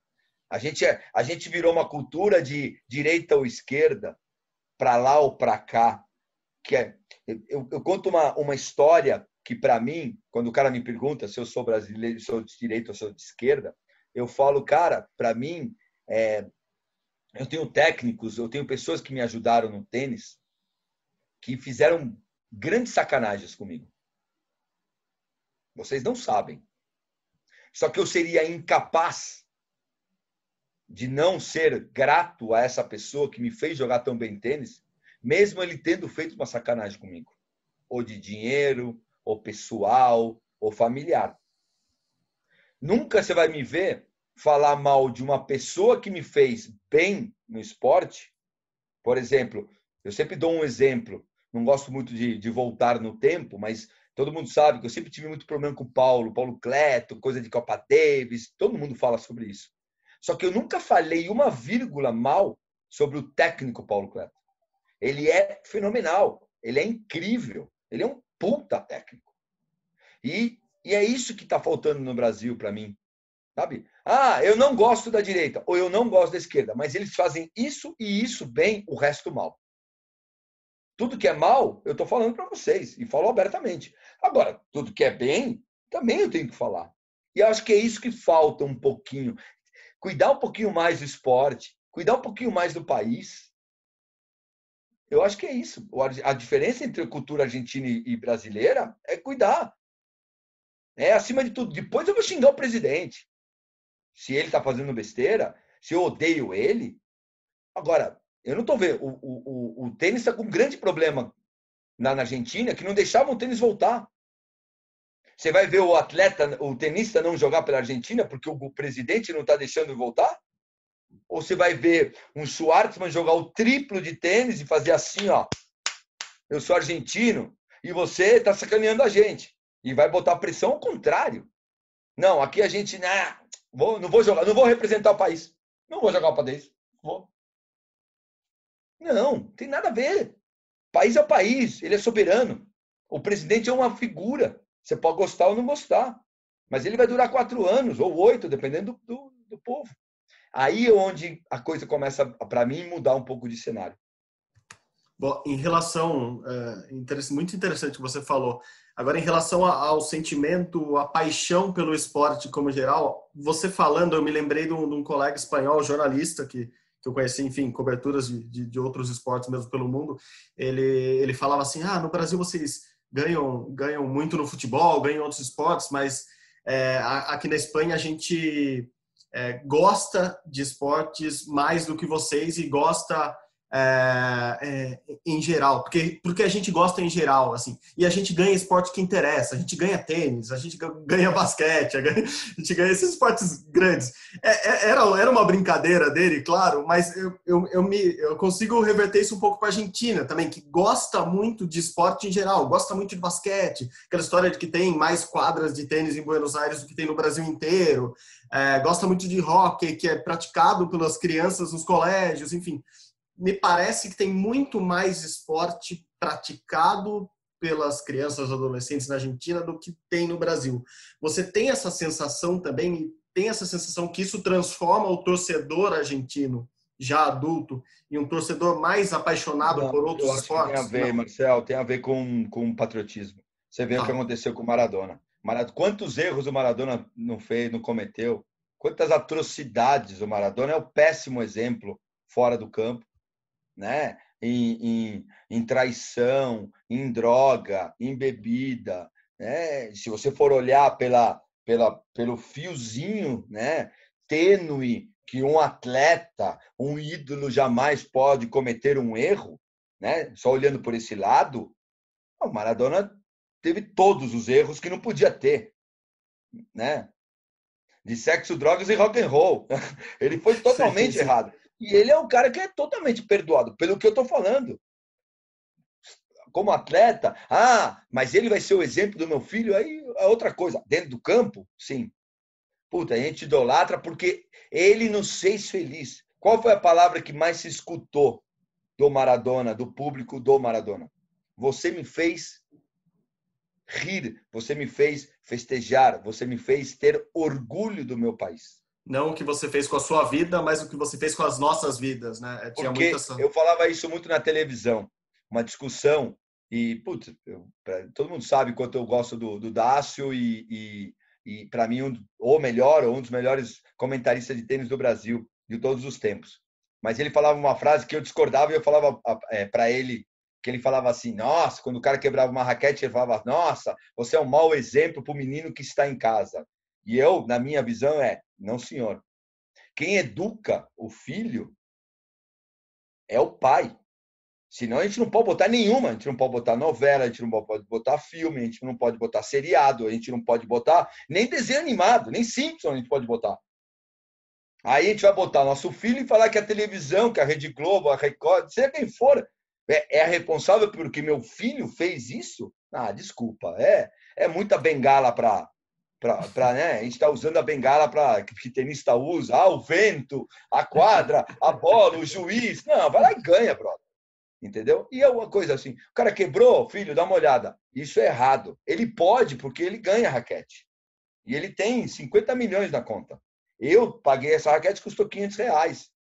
Speaker 3: A gente, é, a gente virou uma cultura de direita ou esquerda, para lá ou para cá. Que é, eu, eu conto uma, uma história que, para mim, quando o cara me pergunta se eu sou brasileiro, sou de direita ou sou de esquerda, eu falo, cara, para mim, é, eu tenho técnicos, eu tenho pessoas que me ajudaram no tênis que fizeram grandes sacanagens comigo. Vocês não sabem. Só que eu seria incapaz de não ser grato a essa pessoa que me fez jogar tão bem tênis, mesmo ele tendo feito uma sacanagem comigo, ou de dinheiro, ou pessoal, ou familiar. Nunca você vai me ver falar mal de uma pessoa que me fez bem no esporte, por exemplo, eu sempre dou um exemplo, não gosto muito de, de voltar no tempo, mas todo mundo sabe que eu sempre tive muito problema com o Paulo, Paulo Cleto, coisa de Copa Davis, todo mundo fala sobre isso. Só que eu nunca falei uma vírgula mal sobre o técnico Paulo Cleto. Ele é fenomenal, ele é incrível, ele é um puta técnico. E, e é isso que está faltando no Brasil para mim. Sabe? Ah, eu não gosto da direita ou eu não gosto da esquerda, mas eles fazem isso e isso bem, o resto mal. Tudo que é mal, eu estou falando para vocês e falo abertamente. Agora, tudo que é bem, também eu tenho que falar. E acho que é isso que falta um pouquinho. Cuidar um pouquinho mais do esporte, cuidar um pouquinho mais do país. Eu acho que é isso. A diferença entre a cultura argentina e brasileira é cuidar. É acima de tudo. Depois eu vou xingar o presidente se ele está fazendo besteira, se eu odeio ele. Agora, eu não estou vendo. O, o, o, tênis está com um grande problema na, na Argentina que não deixavam o tênis voltar. Você vai ver o atleta, o tenista não jogar pela Argentina porque o presidente não está deixando voltar? Ou você vai ver um Schwartzman jogar o triplo de tênis e fazer assim, ó. Eu sou argentino e você está sacaneando a gente. E vai botar pressão ao contrário. Não, aqui a gente né, vou, não vou jogar, não vou representar o país. Não vou jogar o país. Vou. Não, tem nada a ver. País é o país, ele é soberano. O presidente é uma figura. Você pode gostar ou não gostar. Mas ele vai durar quatro anos, ou oito, dependendo do, do, do povo. Aí é onde a coisa começa, para mim, mudar um pouco de cenário.
Speaker 1: Bom, em relação, é, muito interessante o que você falou. Agora, em relação ao sentimento, a paixão pelo esporte como geral, você falando, eu me lembrei de um, de um colega espanhol, jornalista, que, que eu conheci, enfim, coberturas de, de, de, outros esportes mesmo pelo mundo. Ele, ele falava assim: ah, no Brasil vocês ganham, ganham muito no futebol, ganham outros esportes, mas é, aqui na Espanha a gente é, gosta de esportes mais do que vocês e gosta é, é, em geral, porque, porque a gente gosta em geral, assim, e a gente ganha esporte que interessa, a gente ganha tênis, a gente ganha basquete, a gente ganha esses esportes grandes. É, é, era, era uma brincadeira dele, claro, mas eu, eu, eu, me, eu consigo reverter isso um pouco para a Argentina também, que gosta muito de esporte em geral, gosta muito de basquete, aquela história de que tem mais quadras de tênis em Buenos Aires do que tem no Brasil inteiro, é, gosta muito de hockey, que é praticado pelas crianças nos colégios, enfim me parece que tem muito mais esporte praticado pelas crianças e adolescentes na Argentina do que tem no Brasil. Você tem essa sensação também, tem essa sensação que isso transforma o torcedor argentino já adulto em um torcedor mais apaixonado
Speaker 3: Não,
Speaker 1: por outros esportes?
Speaker 3: Tem a ver, Não. Marcel, tem a ver com, com patriotismo. Você vê tá. o que aconteceu com o Maradona. Maradona. Quantos erros o Maradona não fez, não cometeu? Quantas atrocidades o Maradona é o péssimo exemplo fora do campo né? Em, em, em, traição, em droga, em bebida. Né? Se você for olhar pela, pela, pelo fiozinho né? tênue que um atleta, um ídolo jamais pode cometer um erro, né? só olhando por esse lado, o Maradona teve todos os erros que não podia ter. Né? De sexo, drogas e rock and roll. Ele foi totalmente sim, sim. errado. E ele é um cara que é totalmente perdoado, pelo que eu estou falando. Como atleta, ah, mas ele vai ser o exemplo do meu filho, aí é outra coisa. Dentro do campo, sim. Puta, a gente idolatra porque ele nos fez feliz. Qual foi a palavra que mais se escutou do Maradona, do público do Maradona? Você me fez rir, você me fez festejar, você me fez ter orgulho do meu país.
Speaker 1: Não o que você fez com a sua vida, mas o que você fez com as nossas vidas, né?
Speaker 3: É, tinha Porque essa... eu falava isso muito na televisão, uma discussão e putz, eu, pra, todo mundo sabe quanto eu gosto do, do Dácio e, e, e para mim um, ou melhor ou um dos melhores comentaristas de tênis do Brasil de todos os tempos. Mas ele falava uma frase que eu discordava e eu falava é, para ele que ele falava assim: Nossa, quando o cara quebrava uma raquete, ele falava: Nossa, você é um mau exemplo para o menino que está em casa. E eu, na minha visão, é: não, senhor. Quem educa o filho é o pai. Senão a gente não pode botar nenhuma, a gente não pode botar novela, a gente não pode botar filme, a gente não pode botar seriado, a gente não pode botar nem desenho animado, nem Simpson a gente pode botar. Aí a gente vai botar nosso filho e falar que a televisão, que a Rede Globo, a Record, seja quem for, é, é responsável porque meu filho fez isso? Ah, desculpa, é, é muita bengala para para né? a gente está usando a bengala para que tenista usa, ah, o vento, a quadra, a bola, o juiz. Não, vai lá e ganha, brother. Entendeu? E é uma coisa assim, o cara quebrou, filho, dá uma olhada. Isso é errado. Ele pode, porque ele ganha raquete. E ele tem 50 milhões na conta. Eu paguei essa raquete, custou 500 reais.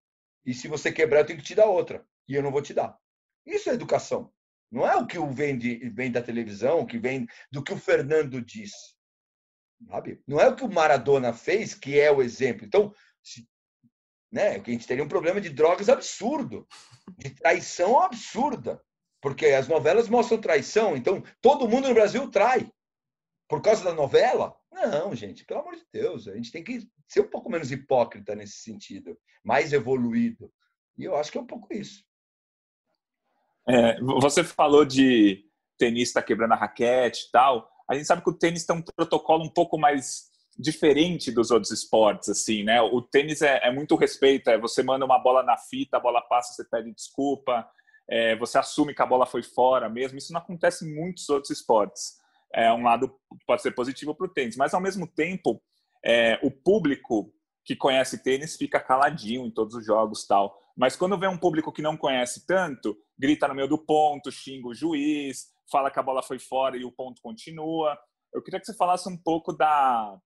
Speaker 3: E se você quebrar, eu tenho que te dar outra. E eu não vou te dar. Isso é educação. Não é o que vem, de, vem da televisão, o que vem do que o Fernando diz. Sabe? Não é o que o Maradona fez que é o exemplo. Então, se, né, a gente teria um problema de drogas absurdo, de traição absurda, porque as novelas mostram traição. Então, todo mundo no Brasil trai por causa da novela? Não, gente, pelo amor de Deus, a gente tem que ser um pouco menos hipócrita nesse sentido, mais evoluído. E eu acho que é um pouco isso.
Speaker 2: É, você falou de tenista quebrando a raquete e tal. A gente sabe que o tênis tem um protocolo um pouco mais diferente dos outros esportes, assim, né? O tênis é, é muito respeito, é você manda uma bola na fita, a bola passa, você pede desculpa, é, você assume que a bola foi fora mesmo. Isso não acontece em muitos outros esportes. É um lado pode ser positivo para o tênis, mas ao mesmo tempo, é, o público que conhece tênis fica caladinho em todos os jogos tal. Mas quando vem um público que não conhece tanto, grita no meio do ponto, xinga o juiz, fala que a bola foi fora e o ponto continua. Eu queria que você falasse um pouco da,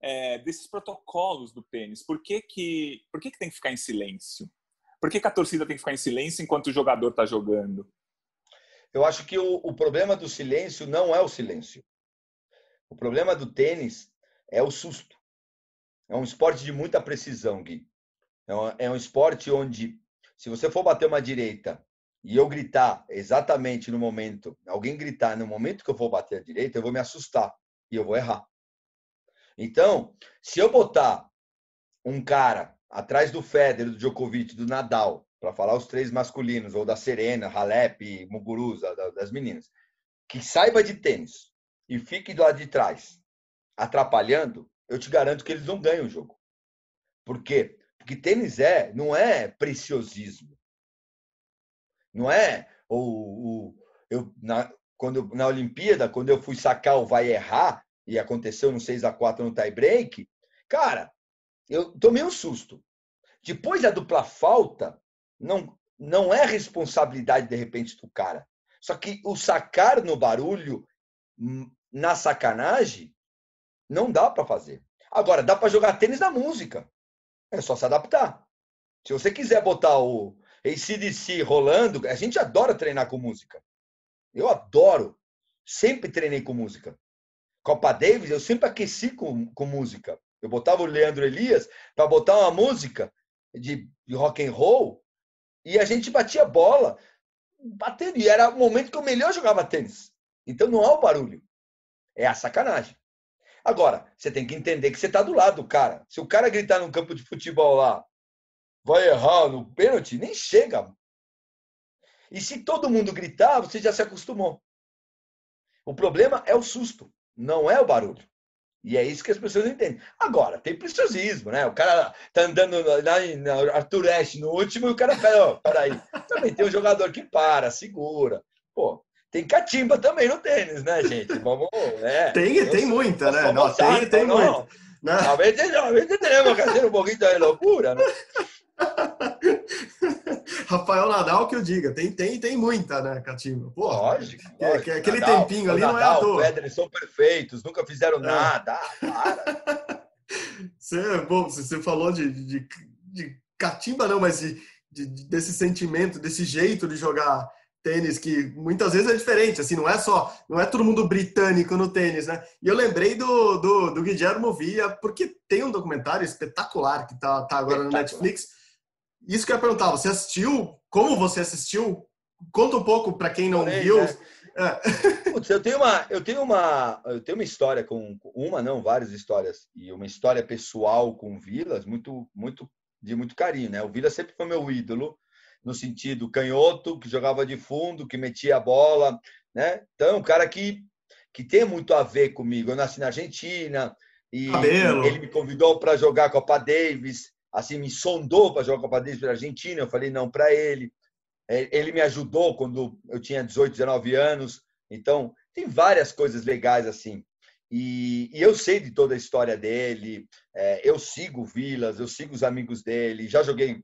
Speaker 2: é, desses protocolos do tênis. Por que, que, por que, que tem que ficar em silêncio? Por que, que a torcida tem que ficar em silêncio enquanto o jogador está jogando?
Speaker 3: Eu acho que o, o problema do silêncio não é o silêncio. O problema do tênis é o susto. É um esporte de muita precisão, Gui. É um, é um esporte onde, se você for bater uma direita e eu gritar exatamente no momento, alguém gritar no momento que eu vou bater a direita, eu vou me assustar e eu vou errar. Então, se eu botar um cara atrás do Federer, do Djokovic, do Nadal, para falar os três masculinos, ou da Serena, Halep, Muguruza, das meninas, que saiba de tênis e fique do lado de trás, atrapalhando, eu te garanto que eles não ganham o jogo. Por quê? Porque tênis é, não é preciosismo. Não é o, o eu na, quando na Olimpíada, quando eu fui sacar o vai errar, e aconteceu no 6 a 4 no tie break, cara, eu tomei um susto. Depois da dupla falta, não não é responsabilidade de repente do cara. Só que o sacar no barulho, hum, na sacanagem, não dá para fazer. Agora, dá para jogar tênis na música. É só se adaptar. Se você quiser botar o ACDC rolando, a gente adora treinar com música. Eu adoro. Sempre treinei com música. Copa Davis, eu sempre aqueci com, com música. Eu botava o Leandro Elias para botar uma música de, de rock and roll e a gente batia bola batendo. E era o momento que eu melhor jogava tênis. Então não há o barulho. É a sacanagem. Agora, você tem que entender que você está do lado do cara. Se o cara gritar no campo de futebol lá, vai errar no pênalti, nem chega. E se todo mundo gritar, você já se acostumou. O problema é o susto não é o barulho. E é isso que as pessoas entendem. Agora, tem preciosismo, né? O cara tá andando lá na Arthur Ashe no último e o cara pera, ó, peraí. Também tem um jogador que para, segura. Pô, tem catimba também no tênis, né, gente? Vamos,
Speaker 1: é, tem, tem muita, né? Não, tem, tem
Speaker 3: não.
Speaker 1: muito.
Speaker 3: Não. A veces, a veces tenemos que hacer un poquito de locura, né?
Speaker 1: Rafael Nadal que eu diga, tem, tem, tem muita, né, Catimba?
Speaker 3: Pô, lógico,
Speaker 1: é, lógico. aquele Nadal, tempinho ali
Speaker 3: Nadal,
Speaker 1: não é à toa.
Speaker 3: Federer são perfeitos, nunca fizeram é. nada. Ah.
Speaker 1: Você, bom, você falou de, de, de Catimba, não, mas de, de, desse sentimento, desse jeito de jogar tênis que muitas vezes é diferente, assim, não é só, não é todo mundo britânico no tênis, né? E eu lembrei do, do, do Guilherme Villa, porque tem um documentário espetacular que tá, tá agora no Netflix, isso que eu ia perguntar, você assistiu? Como você assistiu? Conta um pouco para quem não Porém, viu. Né?
Speaker 3: É. Putz, eu tenho uma, eu tenho uma, eu tenho uma história com uma, não, várias histórias e uma história pessoal com Vilas muito, muito de muito carinho, né? O Vila sempre foi meu ídolo no sentido canhoto, que jogava de fundo, que metia a bola, né? Então, é um cara que que tem muito a ver comigo. Eu nasci na Argentina e Cabelo. ele me convidou para jogar a Copa Davis assim me sondou para jogar a Copa Davis pela Argentina, eu falei não para ele. É, ele me ajudou quando eu tinha 18, 19 anos. Então, tem várias coisas legais assim. E, e eu sei de toda a história dele. É, eu sigo Vilas, eu sigo os amigos dele. Já joguei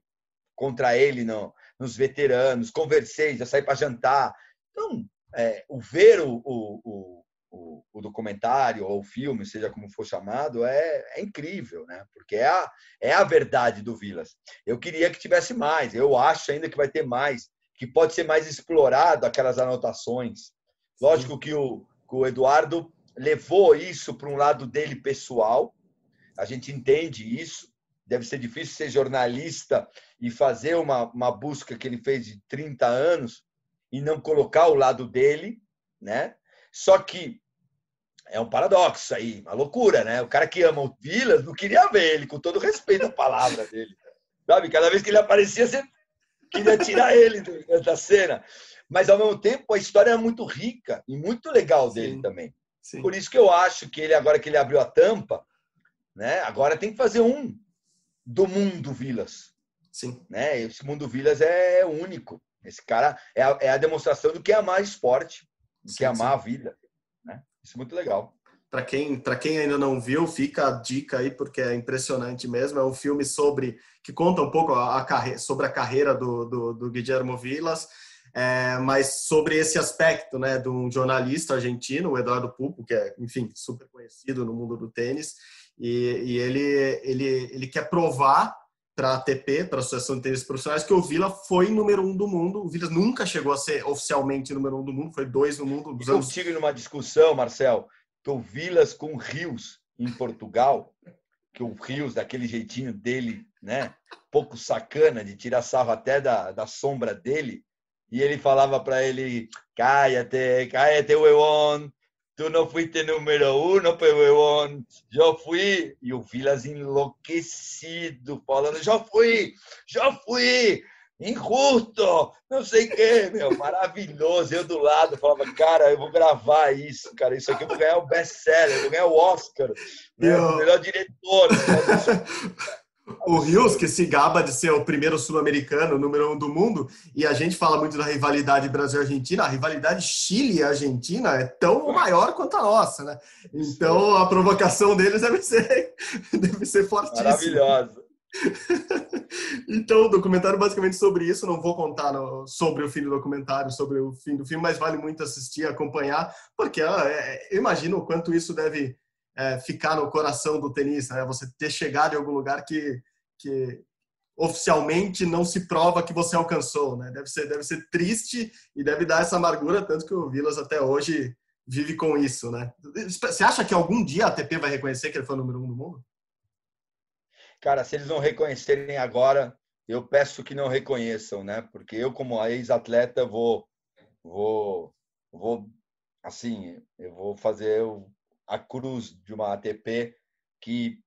Speaker 3: contra ele no, nos veteranos, conversei, já saí para jantar. Então, é, o ver o, o, o, o, documentário ou o filme, seja como for chamado, é, é incrível, né? Porque é a, é a verdade do Vilas. Eu queria que tivesse mais, eu acho ainda que vai ter mais, que pode ser mais explorado aquelas anotações. Lógico que o, o Eduardo levou isso para um lado dele pessoal, a gente entende isso. Deve ser difícil ser jornalista e fazer uma, uma busca que ele fez de 30 anos e não colocar o lado dele, né? Só que é um paradoxo aí, uma loucura, né? O cara que ama o Vilas não queria ver ele, com todo respeito à palavra dele. Sabe? Cada vez que ele aparecia, você queria tirar ele da cena. Mas, ao mesmo tempo, a história é muito rica e muito legal dele Sim. também. Sim. Por isso que eu acho que ele, agora que ele abriu a tampa, né, agora tem que fazer um do mundo Vilas.
Speaker 1: Sim.
Speaker 3: Né? Esse mundo Vilas é único. Esse cara é a, é a demonstração do que é amar esporte, do sim, que é amar sim. a vida. Né? Isso é muito legal.
Speaker 1: Para quem, quem ainda não viu, fica a dica aí, porque é impressionante mesmo. É um filme sobre que conta um pouco a, a carreira, sobre a carreira do, do, do Guillermo Vilas, é, mas sobre esse aspecto né, de um jornalista argentino, o Eduardo Pupo, que é, enfim, super conhecido no mundo do tênis, e, e ele, ele, ele quer provar para a ATP, para a Associação de Tênis Profissionais, que o Vila foi número um do mundo. O Vila nunca chegou a ser oficialmente número um do mundo, foi dois no mundo.
Speaker 3: Dos anos... Eu tive numa discussão, Marcel, que o Vilas com Rios em Portugal, que o Rios, daquele jeitinho dele, né, pouco sacana, de tirar sarro até da, da sombra dele, e ele falava para ele: cállate, cállate, huevón, tú no fuiste número uno, pero huevón, yo fui. E o Vilas enlouquecido, falando: já fui, já fui, injusto, não sei o quê, meu, maravilhoso. Eu do lado falava: cara, eu vou gravar isso, cara, isso aqui eu vou ganhar o best-seller, vou ganhar o Oscar, né, o melhor diretor. Né?
Speaker 1: o Rios, que se gaba de ser o primeiro sul-americano, número um do mundo, e a gente fala muito da rivalidade Brasil-Argentina, a rivalidade Chile-Argentina é tão maior quanto a nossa, né? Então a provocação deles deve ser, deve ser fortíssima.
Speaker 3: Maravilhosa.
Speaker 1: então, o documentário basicamente sobre isso. Não vou contar no, sobre o fim do documentário, sobre o fim do filme, mas vale muito assistir, acompanhar, porque é, eu imagino o quanto isso deve é, ficar no coração do tenista, né? Você ter chegado em algum lugar que, que oficialmente não se prova que você alcançou, né? Deve ser, deve ser triste e deve dar essa amargura, tanto que o Vilas até hoje vive com isso, né? Você acha que algum dia a ATP vai reconhecer que ele foi o número um do mundo?
Speaker 3: Cara, se eles não reconhecerem agora, eu peço que não reconheçam, né? Porque eu, como ex-atleta, vou, vou, vou, assim, eu vou fazer a cruz de uma ATP que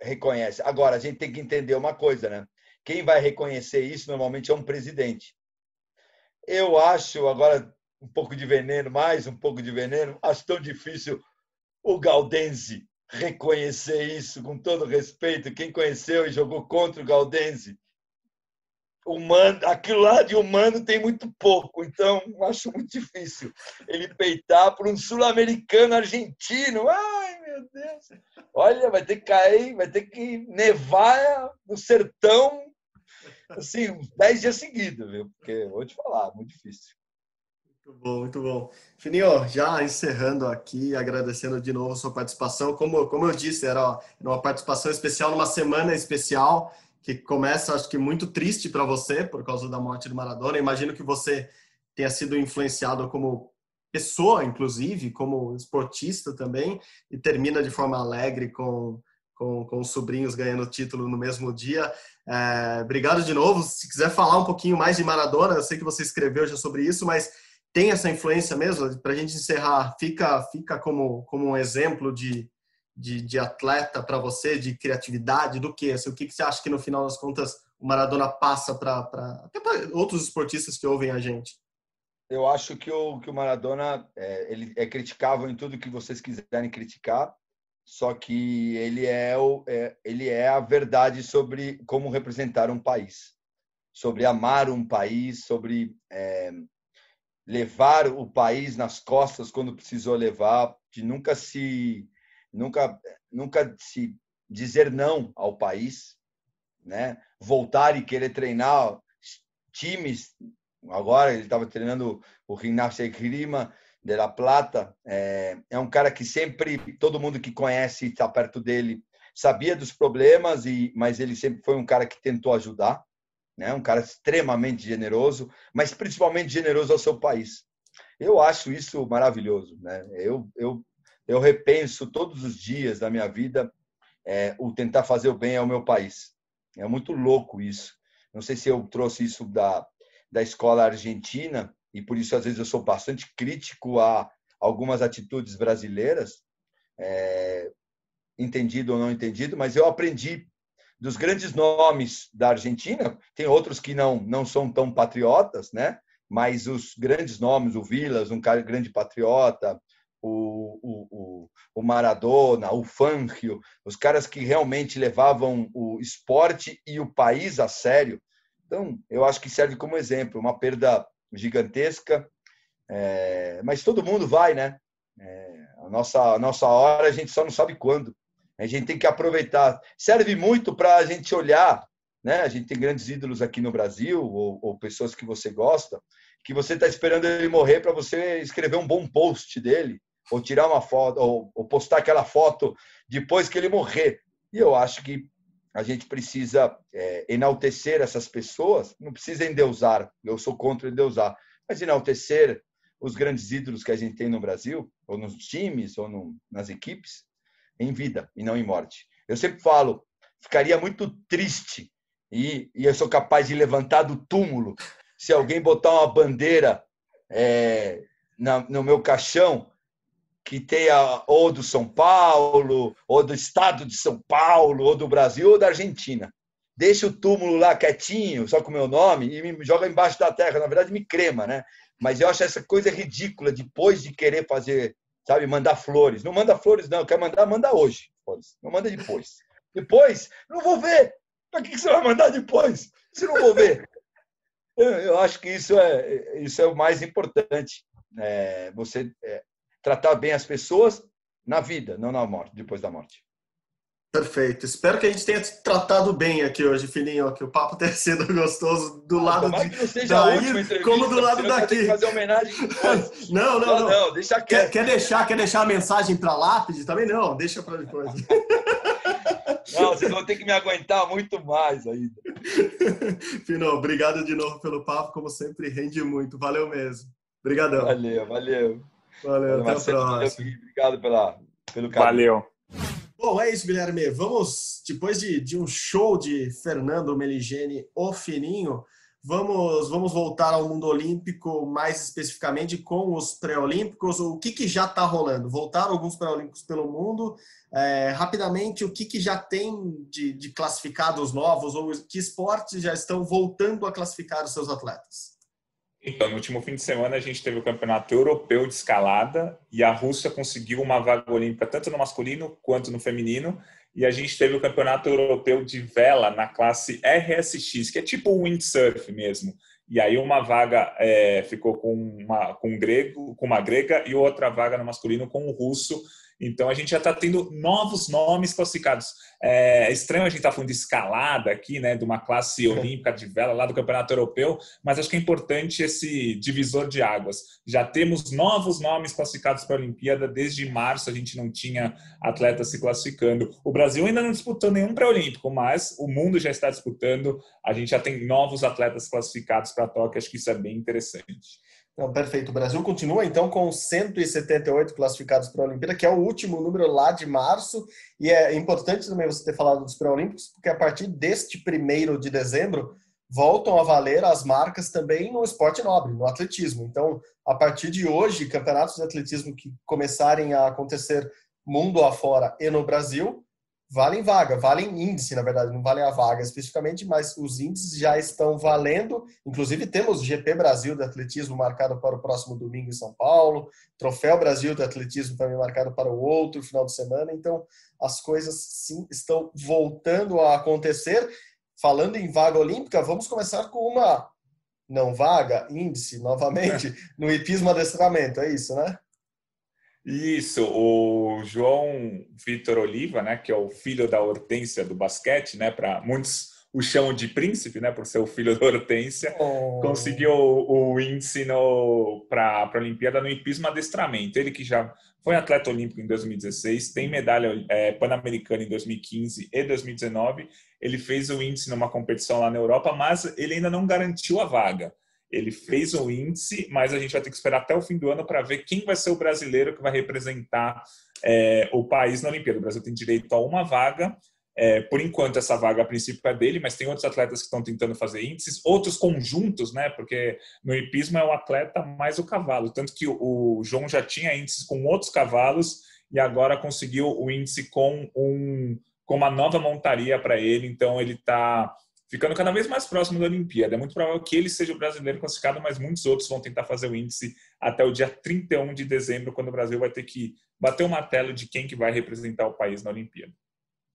Speaker 3: reconhece. Agora, a gente tem que entender uma coisa, né? Quem vai reconhecer isso normalmente é um presidente. Eu acho, agora, um pouco de veneno, mais um pouco de veneno, acho tão difícil o Galdense reconhecer isso com todo respeito. Quem conheceu e jogou contra o Galdense humano, aquilo lá de humano tem muito pouco, então acho muito difícil ele peitar por um sul-americano argentino. Ai, meu Deus! Olha, vai ter que cair, vai ter que nevar no sertão assim, 10 dias seguidos, viu? Porque vou te falar, muito difícil.
Speaker 1: Muito bom, muito bom. Fininho, já encerrando aqui, agradecendo de novo a sua participação. Como, como eu disse, era uma participação especial numa semana especial que começa, acho que muito triste para você por causa da morte do Maradona. Imagino que você tenha sido influenciado como pessoa, inclusive, como esportista também, e termina de forma alegre com, com, com os sobrinhos ganhando título no mesmo dia. É, obrigado de novo. Se quiser falar um pouquinho mais de Maradona, eu sei que você escreveu já sobre isso, mas tem essa influência mesmo? Para a gente encerrar, fica, fica como, como um exemplo de, de, de atleta para você, de criatividade, do que? Assim, o que, que você acha que no final das contas o Maradona passa para até para outros esportistas que ouvem a gente?
Speaker 3: Eu acho que o, que o Maradona é, ele é criticável em tudo que vocês quiserem criticar, só que ele é, o, é, ele é a verdade sobre como representar um país, sobre amar um país, sobre é, levar o país nas costas quando precisou levar, de nunca se nunca, nunca se dizer não ao país, né? Voltar e querer treinar times. Agora ele estava treinando o Ginásio Grima de La Plata. É, é um cara que sempre todo mundo que conhece está perto dele sabia dos problemas e mas ele sempre foi um cara que tentou ajudar, né? Um cara extremamente generoso, mas principalmente generoso ao seu país. Eu acho isso maravilhoso, né? Eu eu eu repenso todos os dias da minha vida é, o tentar fazer o bem ao meu país. É muito louco isso. Não sei se eu trouxe isso da, da escola argentina e por isso às vezes eu sou bastante crítico a algumas atitudes brasileiras, é, entendido ou não entendido, mas eu aprendi dos grandes nomes da Argentina. Tem outros que não não são tão patriotas, né? Mas os grandes nomes, o Vilas, um grande patriota, o, o, o Maradona, o Fangio, os caras que realmente levavam o esporte e o país a sério. Então, eu acho que serve como exemplo, uma perda gigantesca, é, mas todo mundo vai, né? É, a, nossa, a nossa hora a gente só não sabe quando. A gente tem que aproveitar. Serve muito para a gente olhar, né? A gente tem grandes ídolos aqui no Brasil, ou, ou pessoas que você gosta, que você está esperando ele morrer para você escrever um bom post dele, ou tirar uma foto, ou, ou postar aquela foto depois que ele morrer. E eu acho que a gente precisa é, enaltecer essas pessoas, não precisa endeusar, eu sou contra endeusar, mas enaltecer os grandes ídolos que a gente tem no Brasil, ou nos times, ou no, nas equipes, em vida e não em morte. Eu sempre falo, ficaria muito triste e, e eu sou capaz de levantar do túmulo se alguém botar uma bandeira é, na, no meu caixão que tenha ou do São Paulo, ou do estado de São Paulo, ou do Brasil, ou da Argentina. Deixa o túmulo lá quietinho, só com o meu nome, e me joga embaixo da terra. Na verdade, me crema, né? Mas eu acho essa coisa ridícula, depois de querer fazer, sabe, mandar flores. Não manda flores, não. Quer mandar, manda hoje. Não manda depois. Depois, não vou ver. Para que você vai mandar depois? Se não vou ver. Eu acho que isso é, isso é o mais importante. É, você é, tratar bem as pessoas na vida, não na morte, depois da morte.
Speaker 1: Perfeito. Espero que a gente tenha tratado bem aqui hoje, filhinho, que o papo tenha sido gostoso do ah, lado de,
Speaker 3: que não seja daí,
Speaker 1: como do lado daqui.
Speaker 3: Fazer homenagem
Speaker 1: não, não, não,
Speaker 3: não. deixa
Speaker 1: quer, quer, deixar, quer deixar a mensagem para lápide? Também não, deixa para depois.
Speaker 3: Não, vocês vão ter que me aguentar muito mais ainda.
Speaker 1: Fino, obrigado de novo pelo papo, como sempre, rende muito. Valeu mesmo. Obrigadão.
Speaker 3: Valeu, valeu.
Speaker 1: Valeu, até a próxima.
Speaker 3: Obrigado pela, pelo carinho.
Speaker 2: Valeu.
Speaker 1: Bom, é isso, Guilherme. Vamos, depois de, de um show de Fernando Meligeni, o Fininho, vamos, vamos voltar ao mundo olímpico, mais especificamente com os pré-olímpicos. O que, que já está rolando? Voltaram alguns pré-olímpicos pelo mundo. É, rapidamente, o que, que já tem de, de classificados novos ou que esportes já estão voltando a classificar os seus atletas?
Speaker 2: Então, no último fim de semana a gente teve o Campeonato Europeu de Escalada e a Rússia conseguiu uma vaga olímpica tanto no masculino quanto no feminino. E a gente teve o Campeonato Europeu de Vela na classe RSX, que é tipo windsurf mesmo. E aí uma vaga é, ficou com uma, com um grego, com uma grega e outra vaga no masculino com o russo. Então a gente já está tendo novos nomes classificados. É estranho a gente estar tá falando de escalada aqui, né, de uma classe olímpica de vela lá do Campeonato Europeu, mas acho que é importante esse divisor de águas. Já temos novos nomes classificados para a Olimpíada. Desde março a gente não tinha atletas se classificando. O Brasil ainda não disputou nenhum pré-olímpico, mas o mundo já está disputando. A gente já tem novos atletas classificados para Tóquio. Acho que isso é bem interessante.
Speaker 1: Então, perfeito. O Brasil continua então com 178 classificados para a Olimpíada, que é o último número lá de março. E é importante também você ter falado dos pré-olímpicos, porque a partir deste primeiro de dezembro voltam a valer as marcas também no esporte nobre, no atletismo. Então, a partir de hoje, campeonatos de atletismo que começarem a acontecer mundo afora e no Brasil valem vaga, valem índice, na verdade, não valem a vaga especificamente, mas os índices já estão valendo. Inclusive, temos o GP Brasil de Atletismo marcado para o próximo domingo em São Paulo, Troféu Brasil de Atletismo também marcado para o outro final de semana. Então, as coisas sim estão voltando a acontecer. Falando em vaga olímpica, vamos começar com uma não vaga, índice, novamente, no hipismo adestramento, é isso, né?
Speaker 2: Isso, o João Vitor Oliva, né, que é o filho da Hortência do basquete, né, para muitos o chamam de príncipe, né, por ser o filho da Hortência, oh. conseguiu o, o índice para a Olimpíada no hipismo adestramento. Ele que já foi atleta olímpico em 2016, tem medalha é, pan-americana em 2015 e 2019. Ele fez o índice numa competição lá na Europa, mas ele ainda não garantiu a vaga. Ele fez o índice, mas a gente vai ter que esperar até o fim do ano para ver quem vai ser o brasileiro que vai representar é, o país na Olimpíada. O Brasil tem direito a uma vaga. É, por enquanto, essa vaga a princípio é dele, mas tem outros atletas que estão tentando fazer índices, outros conjuntos, né? Porque no hipismo é o atleta mais o cavalo. Tanto que o João já tinha índices com outros cavalos e agora conseguiu o índice com, um, com uma nova montaria para ele. Então, ele está ficando cada vez mais próximo da Olimpíada. É muito provável que ele seja o brasileiro classificado, mas muitos outros vão tentar fazer o índice até o dia 31 de dezembro, quando o Brasil vai ter que bater o martelo de quem que vai representar o país na Olimpíada.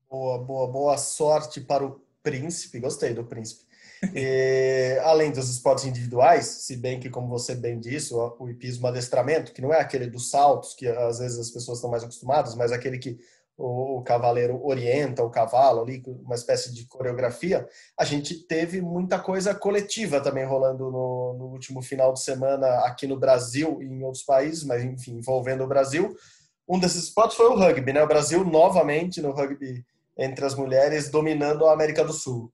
Speaker 1: Boa, boa, boa sorte para o príncipe. Gostei do príncipe. E, além dos esportes individuais, se bem que, como você bem disse, o, hipismo adestramento, que não é aquele dos saltos, que às vezes as pessoas estão mais acostumadas, mas aquele que o, cavaleiro orienta o cavalo ali, uma espécie de coreografia, a gente teve muita coisa coletiva também rolando no, no último final de semana aqui no Brasil e em outros países, mas enfim, envolvendo o Brasil. Um desses esportes foi o rugby, né? O Brasil novamente no rugby entre as mulheres dominando a América do Sul.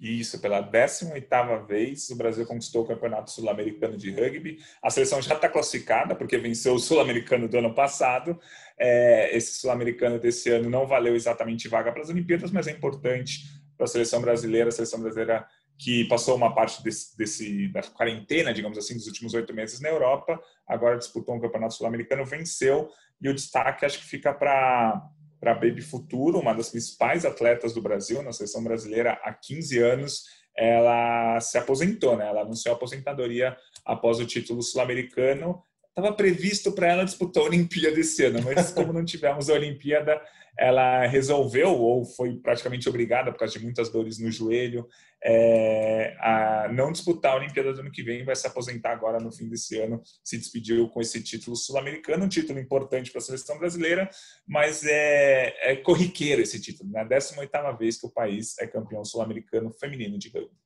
Speaker 2: Isso, pela 18ª vez, o Brasil conquistou o Campeonato Sul-Americano de Rugby. A seleção já está classificada, porque venceu o Sul-Americano do ano passado. É, esse Sul-Americano desse ano não valeu exatamente vaga para as Olimpíadas, mas é importante para a seleção brasileira, a seleção brasileira que passou uma parte desse, desse, da quarentena, digamos assim, dos últimos oito meses na Europa, agora disputou um Campeonato Sul-Americano, venceu, e o destaque acho que fica para para a Baby Futuro, uma das principais atletas do Brasil, na seleção brasileira há 15 anos, ela se aposentou, né? Ela anunciou a aposentadoria após o título sul-americano. Estava previsto para ela disputar a Olimpíada esse ano, mas como não tivemos a Olimpíada, ela resolveu, ou foi praticamente obrigada, por causa de muitas dores no joelho, é, a não disputar a Olimpíada do ano que vem, vai se aposentar agora no fim desse ano, se despediu com esse título sul-americano, um título importante para a seleção brasileira, mas é, é corriqueiro esse título, né? 18ª vez que o país é campeão sul-americano feminino de rugby.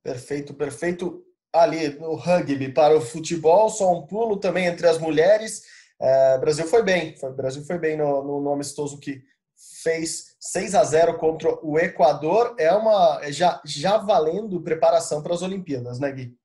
Speaker 1: Perfeito, perfeito. Ali no rugby para o futebol, só um pulo também entre as mulheres. É, Brasil foi bem, o Brasil foi bem no, no, no amistoso que fez 6 a 0 contra o Equador. É uma é já, já valendo preparação para as Olimpíadas, né, Gui?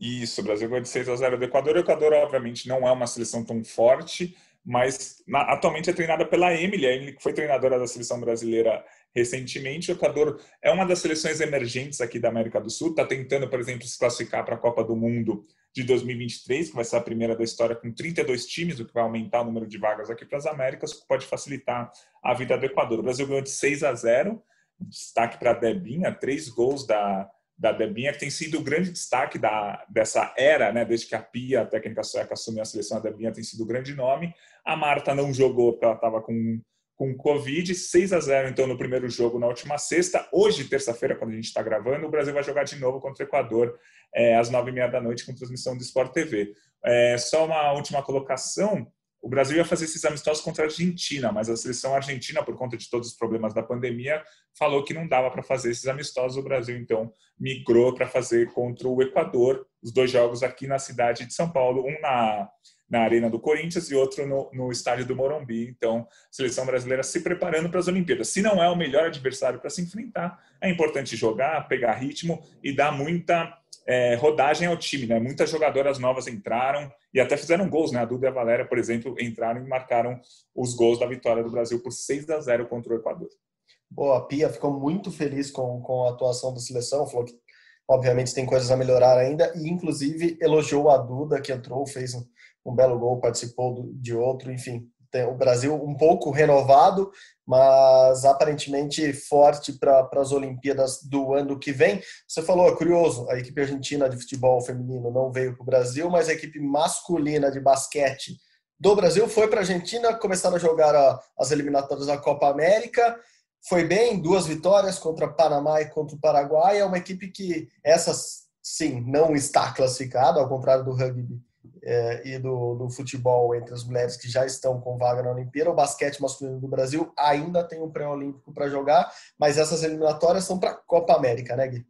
Speaker 2: Isso, o Brasil ganhou de 6 a 0 do Equador. O Equador, obviamente, não é uma seleção tão forte, mas na, atualmente é treinada pela Emily, a Emily que foi treinadora da seleção brasileira recentemente. O Equador é uma das seleções emergentes aqui da América do Sul, está tentando, por exemplo, se classificar para a Copa do Mundo de 2023, que vai ser a primeira da história com 32 times, o que vai aumentar o número de vagas aqui para as Américas, o que pode facilitar a vida do Equador. O Brasil ganhou de 6 a 0, destaque para a Debinha, três gols da, da Debinha, que tem sido o grande destaque da, dessa era, né, desde que a Pia, a técnica sueca, assumiu a seleção, a Debinha tem sido o grande nome. A Marta não jogou porque ela estava com com Covid, 6 a 0 então no primeiro jogo na última sexta. Hoje, terça-feira, quando a gente está gravando, o Brasil vai jogar de novo contra o Equador é, às nove e meia da noite com transmissão do Sport TV. É, só uma última colocação. O Brasil ia fazer esses amistosos contra a Argentina, mas a seleção argentina, por conta de todos os problemas da pandemia, falou que não dava para fazer esses amistosos. O Brasil, então, migrou para fazer contra o Equador, os dois jogos aqui na cidade de São Paulo, um na na Arena do Corinthians e outro no, no estádio do Morumbi. Então, seleção brasileira se preparando para as Olimpíadas. Se não é o melhor adversário para se enfrentar, é importante jogar, pegar ritmo e dar muita é, rodagem ao time. Né? Muitas jogadoras novas entraram e até fizeram gols. Né? A Duda e a Valéria, por exemplo, entraram e marcaram os gols da vitória do Brasil por 6 a 0 contra o Equador.
Speaker 1: Boa, a Pia ficou muito feliz com, com a atuação da seleção, falou que obviamente tem coisas a melhorar ainda e inclusive elogiou a Duda que entrou, fez um, um belo gol, participou de outro, enfim. Tem o Brasil um pouco renovado, mas aparentemente forte para as Olimpíadas do ano que vem. Você falou, é curioso, a equipe argentina de futebol feminino não veio para o Brasil, mas a equipe masculina de basquete do Brasil foi para a Argentina, começaram a jogar a, as eliminatórias da Copa América. Foi bem, duas vitórias contra Panamá e contra o Paraguai. É uma equipe que, essas sim, não está classificada, ao contrário do rugby é, e do, do, futebol entre as mulheres que já estão com vaga na Olimpíada. O basquete masculino do Brasil ainda tem um pré-olímpico para jogar, mas essas eliminatórias são para a Copa América, né, Gui?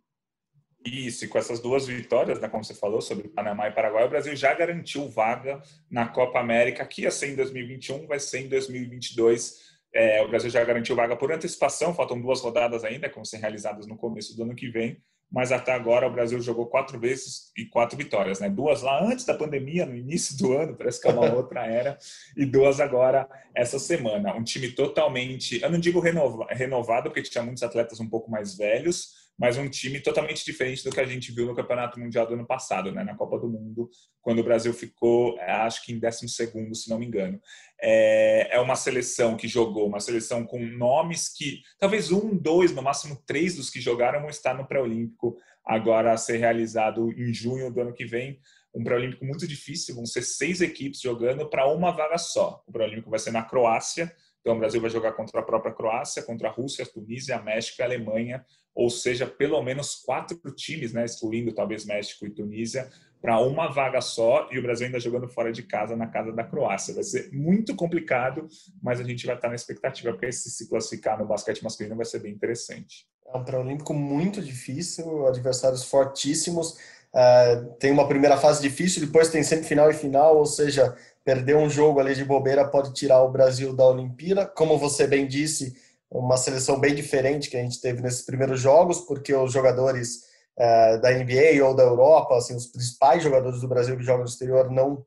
Speaker 2: Isso, e com essas duas vitórias, né, como você falou, sobre Panamá e Paraguai, o Brasil já garantiu vaga na Copa América, que ia ser em 2021, vai ser em 2022. É, o Brasil já garantiu vaga por antecipação, faltam duas rodadas ainda, que vão ser realizadas no começo do ano que vem mas até agora o Brasil jogou quatro vezes e quatro vitórias, né? Duas lá antes da pandemia, no início do ano, parece que é uma outra era, e duas agora essa semana. Um time totalmente, eu não digo renova, renovado, porque tinha muitos atletas um pouco mais velhos, mas um time totalmente diferente do que a gente viu no Campeonato Mundial do ano passado, né? na Copa do Mundo, quando o Brasil ficou, é, acho que em 12, se não me engano. É, é uma seleção que jogou, uma seleção com nomes que talvez um, dois, no máximo três dos que jogaram vão estar no pré-olímpico agora a ser realizado em junho do ano que vem. Um pré-olímpico muito difícil, vão ser seis equipes jogando para uma vaga só. O pré-olímpico vai ser na Croácia, então o Brasil vai jogar contra a própria Croácia, contra a Rússia, a Tunísia, a México e a Alemanha, ou seja, pelo menos quatro times, né, excluindo talvez México e Tunísia, para uma vaga só e o Brasil ainda jogando fora de casa, na casa da Croácia. Vai ser muito complicado, mas a gente vai estar na expectativa, porque se se classificar no basquete masculino vai ser bem interessante.
Speaker 1: É um pré-olímpico muito difícil, adversários fortíssimos. Uh, tem uma primeira fase difícil, depois tem semifinal e final, ou seja, perder um jogo ali de bobeira pode tirar o Brasil da Olimpíada. Como você bem disse, uma seleção bem diferente que a gente teve nesses primeiros jogos, porque os jogadores uh, da NBA ou da Europa, assim, os principais jogadores do Brasil que jogam no exterior não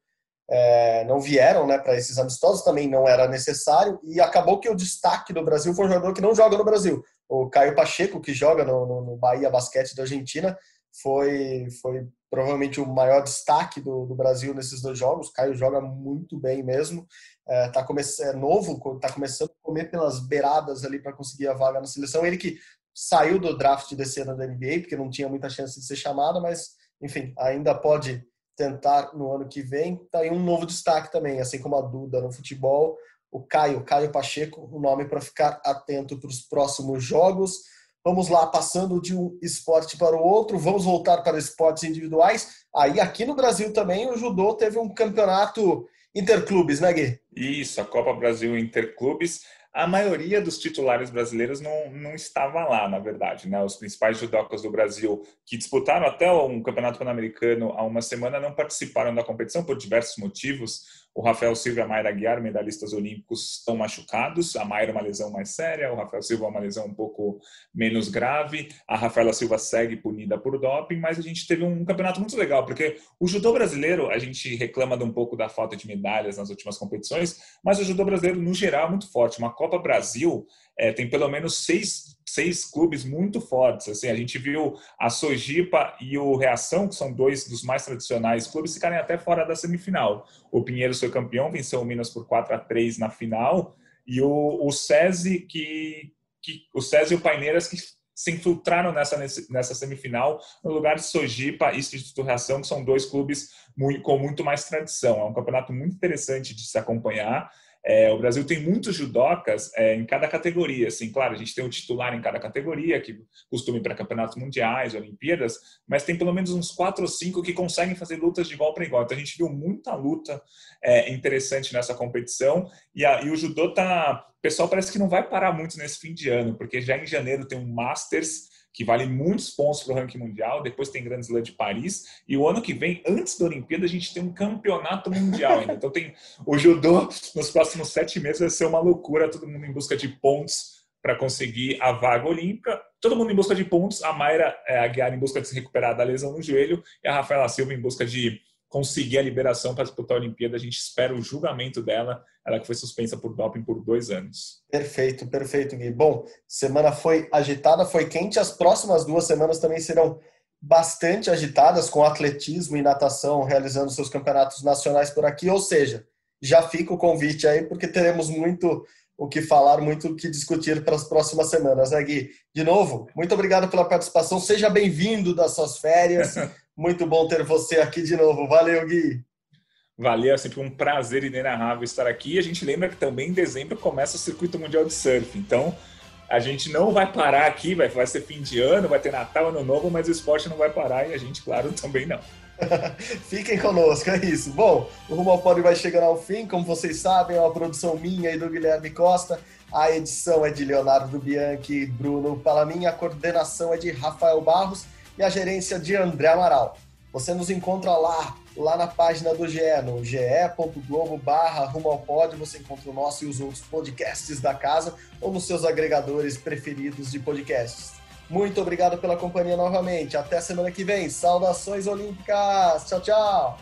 Speaker 1: é, não vieram né, para esses amistosos, também não era necessário, e acabou que o destaque do Brasil foi um jogador que não joga no Brasil. O Caio Pacheco, que joga no, no, no Bahia Basquete da Argentina, foi, foi provavelmente o maior destaque do, do Brasil nesses dois jogos. Caio joga muito bem mesmo. É, tá come é novo, está começando a comer pelas beiradas ali para conseguir a vaga na seleção. Ele que saiu do draft desse ano da NBA, porque não tinha muita chance de ser chamado, mas, enfim, ainda pode tentar no ano que vem. Tá aí um novo destaque também, assim como a Duda no futebol. O Caio, Caio Pacheco, o nome para ficar atento para os próximos jogos. Vamos lá, passando de um esporte para o outro, vamos voltar para esportes individuais. Aí, aqui no Brasil também, o judô teve um campeonato interclubes, né, Gui?
Speaker 2: Isso, a Copa Brasil Interclubes. A maioria dos titulares brasileiros não, não estava lá, na verdade. Né? Os principais judocas do Brasil, que disputaram até um campeonato pan-americano há uma semana, não participaram da competição por diversos motivos. O Rafael Silva e a Mayra Guiar, medalhistas olímpicos, estão machucados. A Mayra uma lesão mais séria, o Rafael Silva uma lesão um pouco menos grave. A Rafaela Silva segue punida por doping, mas a gente teve um campeonato muito legal, porque o judô brasileiro, a gente reclama de um pouco da falta de medalhas nas últimas competições, mas o judô brasileiro, no geral, é muito forte. Uma Copa Brasil é, tem pelo menos seis, seis clubes muito fortes. Assim, a gente viu a Sojipa e o Reação, que são dois dos mais tradicionais clubes, ficarem até fora da semifinal. O Pinheiros foi campeão, venceu o Minas por 4 a 3 na final, e o, o SESI, que, que, o SESI e o Paineiras que se infiltraram nessa, nessa semifinal no lugar de Sojipa e Instituto Reação, que são dois clubes muito, com muito mais tradição. É um campeonato muito interessante de se acompanhar é, o Brasil tem muitos judocas é, em cada categoria. Assim, claro, a gente tem um titular em cada categoria, que costuma ir para campeonatos mundiais, Olimpíadas, mas tem pelo menos uns quatro ou cinco que conseguem fazer lutas de igual para igual. Então a gente viu muita luta é, interessante nessa competição. E, a, e o judô tá. O pessoal parece que não vai parar muito nesse fim de ano, porque já em janeiro tem um Masters que vale muitos pontos para o ranking mundial. Depois tem Grand Slam de Paris. E o ano que vem, antes da Olimpíada, a gente tem um campeonato mundial ainda. Então tem o judô nos próximos sete meses vai ser uma loucura, todo mundo em busca de pontos para conseguir a vaga olímpica. Todo mundo em busca de pontos. A Mayra é, Aguiar em busca de se recuperar da lesão no joelho e a Rafaela Silva em busca de conseguir a liberação para disputar a Olimpíada. A gente espera o julgamento dela, ela que foi suspensa por doping por dois anos.
Speaker 1: Perfeito, perfeito, Gui. Bom, semana foi agitada, foi quente. As próximas duas semanas também serão bastante agitadas, com atletismo e natação realizando seus campeonatos nacionais por aqui. Ou seja, já fica o convite aí, porque teremos muito o que falar, muito o que discutir para as próximas semanas, né, Gui? De novo, muito obrigado pela participação. Seja bem-vindo das suas férias. Muito bom ter você aqui de novo. Valeu, Gui.
Speaker 2: Valeu, é sempre um prazer inenarrável estar aqui. E a gente lembra que também em dezembro começa o Circuito Mundial de Surf. Então, a gente não vai parar aqui, vai, vai ser fim de ano, vai ter Natal, Ano Novo, mas o esporte não vai parar e a gente, claro, também não.
Speaker 1: Fiquem conosco, é isso. Bom, o Rumo ao Pódio vai chegando ao fim, como vocês sabem, é uma produção minha e do Guilherme Costa. A edição é de Leonardo Bianchi e Bruno Palamin, a coordenação é de Rafael Barros e a gerência de André Amaral. Você nos encontra lá, lá na página do GE, no ge.globo barra rumo ao pódio, você encontra o nosso e os outros podcasts da casa ou nos seus agregadores preferidos de podcasts. Muito obrigado pela companhia novamente. Até semana que vem. Saudações olímpicas. Tchau, tchau.